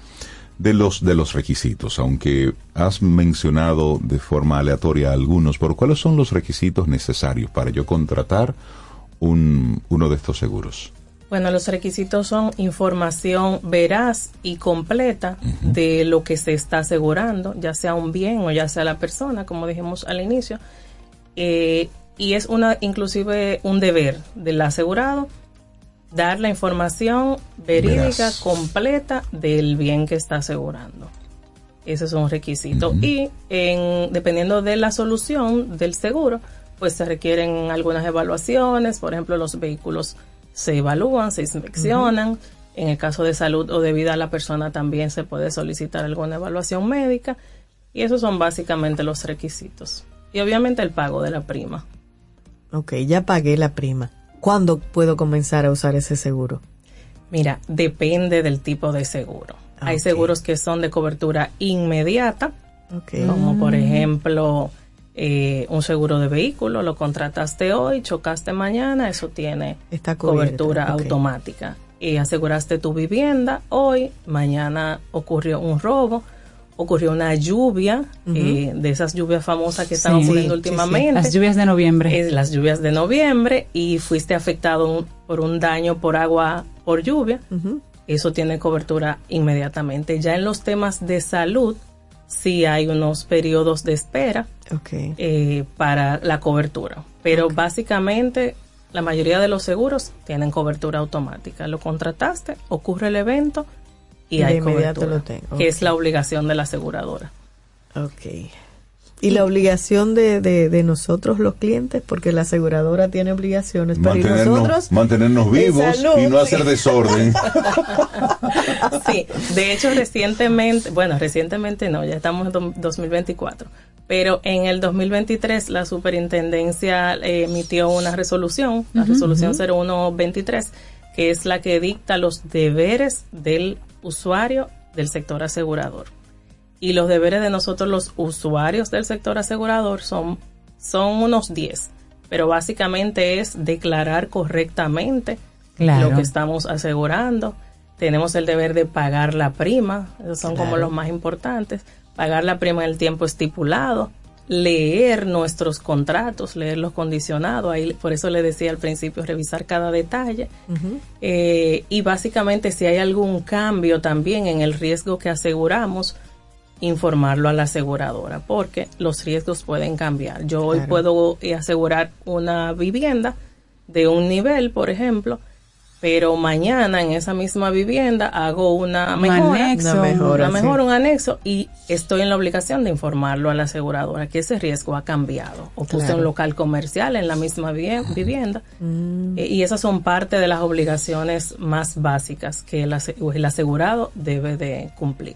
de los de los requisitos, aunque has mencionado de forma aleatoria algunos, pero ¿cuáles son los requisitos necesarios para yo contratar un uno de estos seguros? Bueno, los requisitos son información veraz y completa de lo que se está asegurando, ya sea un bien o ya sea la persona, como dijimos al inicio. Eh, y es una, inclusive un deber del asegurado dar la información verídica, Veraz. completa del bien que está asegurando. Ese es un requisito. Y en, dependiendo de la solución del seguro, pues se requieren algunas evaluaciones. Por ejemplo, los vehículos se evalúan, se inspeccionan. En el caso de salud o de vida, la persona también se puede solicitar alguna evaluación médica. Y esos son básicamente los requisitos. Y obviamente el pago de la prima. Ok, ya pagué la prima. ¿Cuándo puedo comenzar a usar ese seguro? Mira, depende del tipo de seguro. Hay Ok. seguros que son de cobertura inmediata, Ok. como por ejemplo eh, un seguro de vehículo, lo contrataste hoy, chocaste mañana, eso tiene Está cobertura automática. Y aseguraste tu vivienda hoy, mañana ocurrió un robo, ocurrió una lluvia, eh, de esas lluvias famosas que están Sí. ocurriendo Sí, sí, sí. últimamente. Las lluvias de noviembre. Es las lluvias de noviembre y fuiste afectado un- por un daño por agua por lluvia, eso tiene cobertura inmediatamente. Ya en los temas de salud, sí hay unos periodos de espera eh, para la cobertura, pero básicamente la mayoría de los seguros tienen cobertura automática. Lo contrataste, ocurre el evento y, hay inmediato cobertura, lo tengo. que es la obligación de la aseguradora. Ok. Y la obligación de, de, de nosotros los clientes, porque la aseguradora tiene obligaciones, Mantenernos, nosotros mantenernos en vivos y no hacer desorden. Sí, de hecho recientemente, bueno, recientemente no, ya estamos en do- 2024, pero en el 2023 la superintendencia eh, emitió una resolución, la resolución 0123, que es la que dicta los deberes del usuario del sector asegurador. Y los deberes de nosotros los usuarios del sector asegurador son, son unos 10, pero básicamente es declarar correctamente Claro. lo que estamos asegurando. Tenemos el deber de pagar la prima, esos son como los más importantes. Pagar la prima en el tiempo estipulado, leer nuestros contratos, leer los condicionados, ahí por eso le decía al principio revisar cada detalle. Eh, y básicamente si hay algún cambio también en el riesgo que aseguramos, informarlo a la aseguradora, porque los riesgos pueden cambiar. Yo hoy puedo eh, asegurar una vivienda de un nivel, por ejemplo, pero mañana en esa misma vivienda hago una Un mejora, anexo. Una mejora, una sí. mejora, un anexo y estoy en la obligación de informarlo a la aseguradora que ese riesgo ha cambiado. O puse Claro. un local comercial en la misma vi- vivienda Mm. eh, y esas son parte de las obligaciones más básicas que el asegurado debe de cumplir.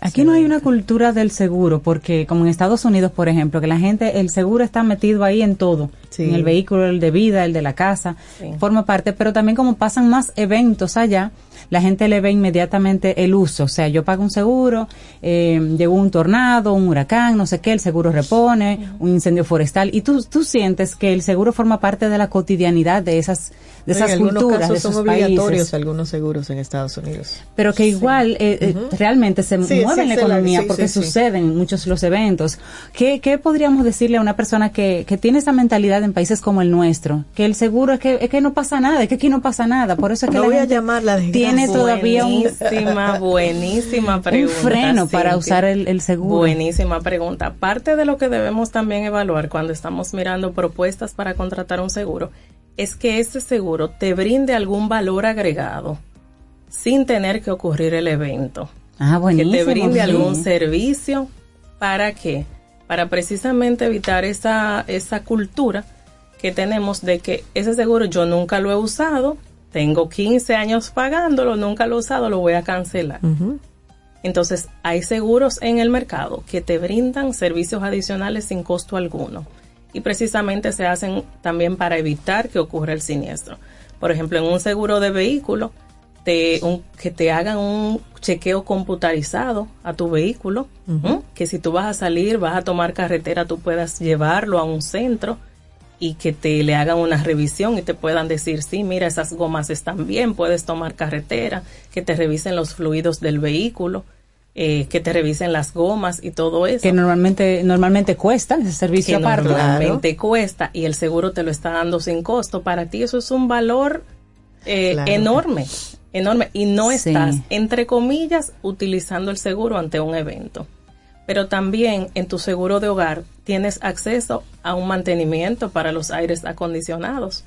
Aquí no hay una cultura del seguro, porque como en Estados Unidos, por ejemplo, que la gente, el seguro está metido ahí en todo, Sí. en el vehículo, el de vida, el de la casa, Sí. forma parte, pero también como pasan más eventos allá, la gente le ve inmediatamente el uso. O sea, yo pago un seguro, eh, llegó un tornado, un huracán, no sé qué, el seguro repone, un incendio forestal, y tú, tú sientes que el seguro forma parte de la cotidianidad de esas, de esas en algunos culturas, casos de son esos obligatorios países. algunos seguros en Estados Unidos. Pero que igual eh, eh, realmente se Sí, mueve sí, en la economía sí, porque sí, sí. suceden muchos los eventos. ¿Qué, ¿Qué podríamos decirle a una persona que, que tiene esa mentalidad en países como el nuestro? Que el seguro es que, es que no pasa nada, es que aquí no pasa nada. Por eso es que No la voy a gente llamar la desgracia. tiene todavía un, Buenísima, buenísima pregunta. freno para usar el- el seguro. Buenísima pregunta. Parte de lo que debemos también evaluar cuando estamos mirando propuestas para contratar un seguro es que ese seguro te brinde algún valor agregado sin tener que ocurrir el evento. Ah, que buenísimo. te brinde sí. algún servicio. ¿Para qué? Para precisamente evitar esa, esa cultura que tenemos de que ese seguro yo nunca lo he usado, tengo 15 años pagándolo, nunca lo he usado, lo voy a cancelar. Entonces, hay seguros en el mercado que te brindan servicios adicionales sin costo alguno. Y precisamente se hacen también para evitar que ocurra el siniestro. Por ejemplo, en un seguro de vehículo, te, un- que te hagan un chequeo computarizado a tu vehículo, que si tú vas a salir, vas a tomar carretera, tú puedas llevarlo a un centro y que te le hagan una revisión y te puedan decir, sí, mira, esas gomas están bien, puedes tomar carretera, que te revisen los fluidos del vehículo, eh, que te revisen las gomas y todo eso Que normalmente, normalmente cuesta ese servicio que aparte. normalmente cuesta y el seguro te lo está dando sin costo, para ti eso es un valor eh, Claro. enorme, enorme. Y no Sí. estás, entre comillas, utilizando el seguro ante un evento. Pero también en tu seguro de hogar tienes acceso a un mantenimiento para los aires acondicionados.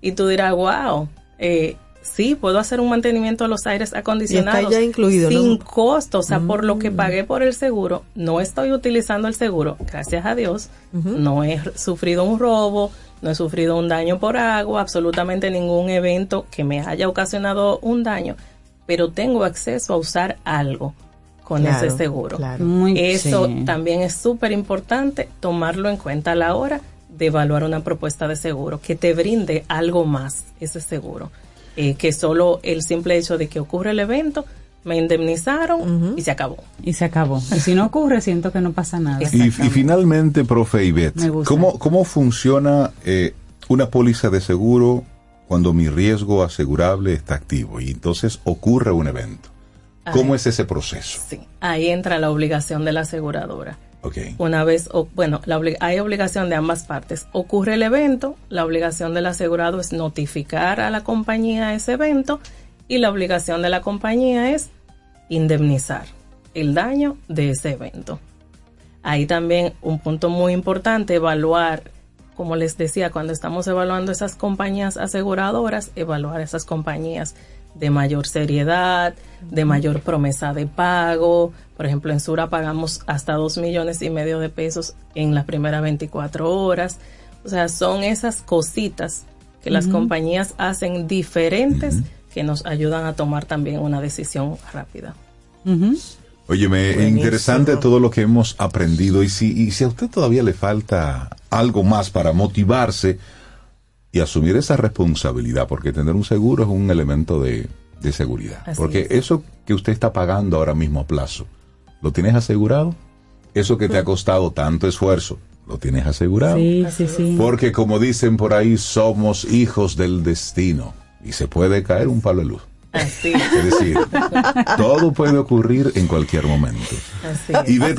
Y tú dirás, wow, eh, sí, puedo hacer un mantenimiento a los aires acondicionados. ya incluido, ¿no? Sin costo, o sea, por lo que pagué por el seguro, no estoy utilizando el seguro, gracias a Dios, no he sufrido un robo, no he sufrido un daño por agua, absolutamente ningún evento que me haya ocasionado un daño, pero tengo acceso a usar algo con Claro, ese seguro. claro. Muy- Eso sí. también es súper importante tomarlo en cuenta a la hora de evaluar una propuesta de seguro, que te brinde algo más ese seguro, eh, que solo el simple hecho de que ocurre el evento, me indemnizaron y se acabó. Y se acabó. Y si no ocurre, siento que no pasa nada. Y, y finalmente, profe Ivette, Me gusta. ¿cómo, ¿cómo funciona eh, una póliza de seguro cuando mi riesgo asegurable está activo y entonces ocurre un evento? ¿Cómo es ese proceso? Sí, ahí entra la obligación de la aseguradora. Ok. Una vez, bueno, hay obligación de ambas partes. Ocurre el evento, la obligación del asegurado es notificar a la compañía ese evento y la obligación de la compañía es indemnizar el daño de ese evento. Ahí también un punto muy importante, evaluar, como les decía, cuando estamos evaluando esas compañías aseguradoras, evaluar esas compañías de mayor seriedad, de mayor promesa de pago. Por ejemplo, en Sura pagamos hasta dos millones y medio de pesos en las primeras 24 horas. O sea, son esas cositas que las compañías hacen diferentes que nos ayudan a tomar también una decisión rápida. Óyeme, Buenísimo. interesante todo lo que hemos aprendido y si, y si a usted todavía le falta algo más para motivarse y asumir esa responsabilidad, porque tener un seguro es un elemento de, de seguridad. Así porque es. eso que usted está pagando ahora mismo a plazo, ¿lo tienes asegurado? Eso que te ha costado tanto esfuerzo, ¿lo tienes asegurado? Sí, sí, sí. Porque como dicen por ahí, somos hijos del destino y se puede caer un palo de luz. Así Es decir, todo puede ocurrir en cualquier momento. Así es. Y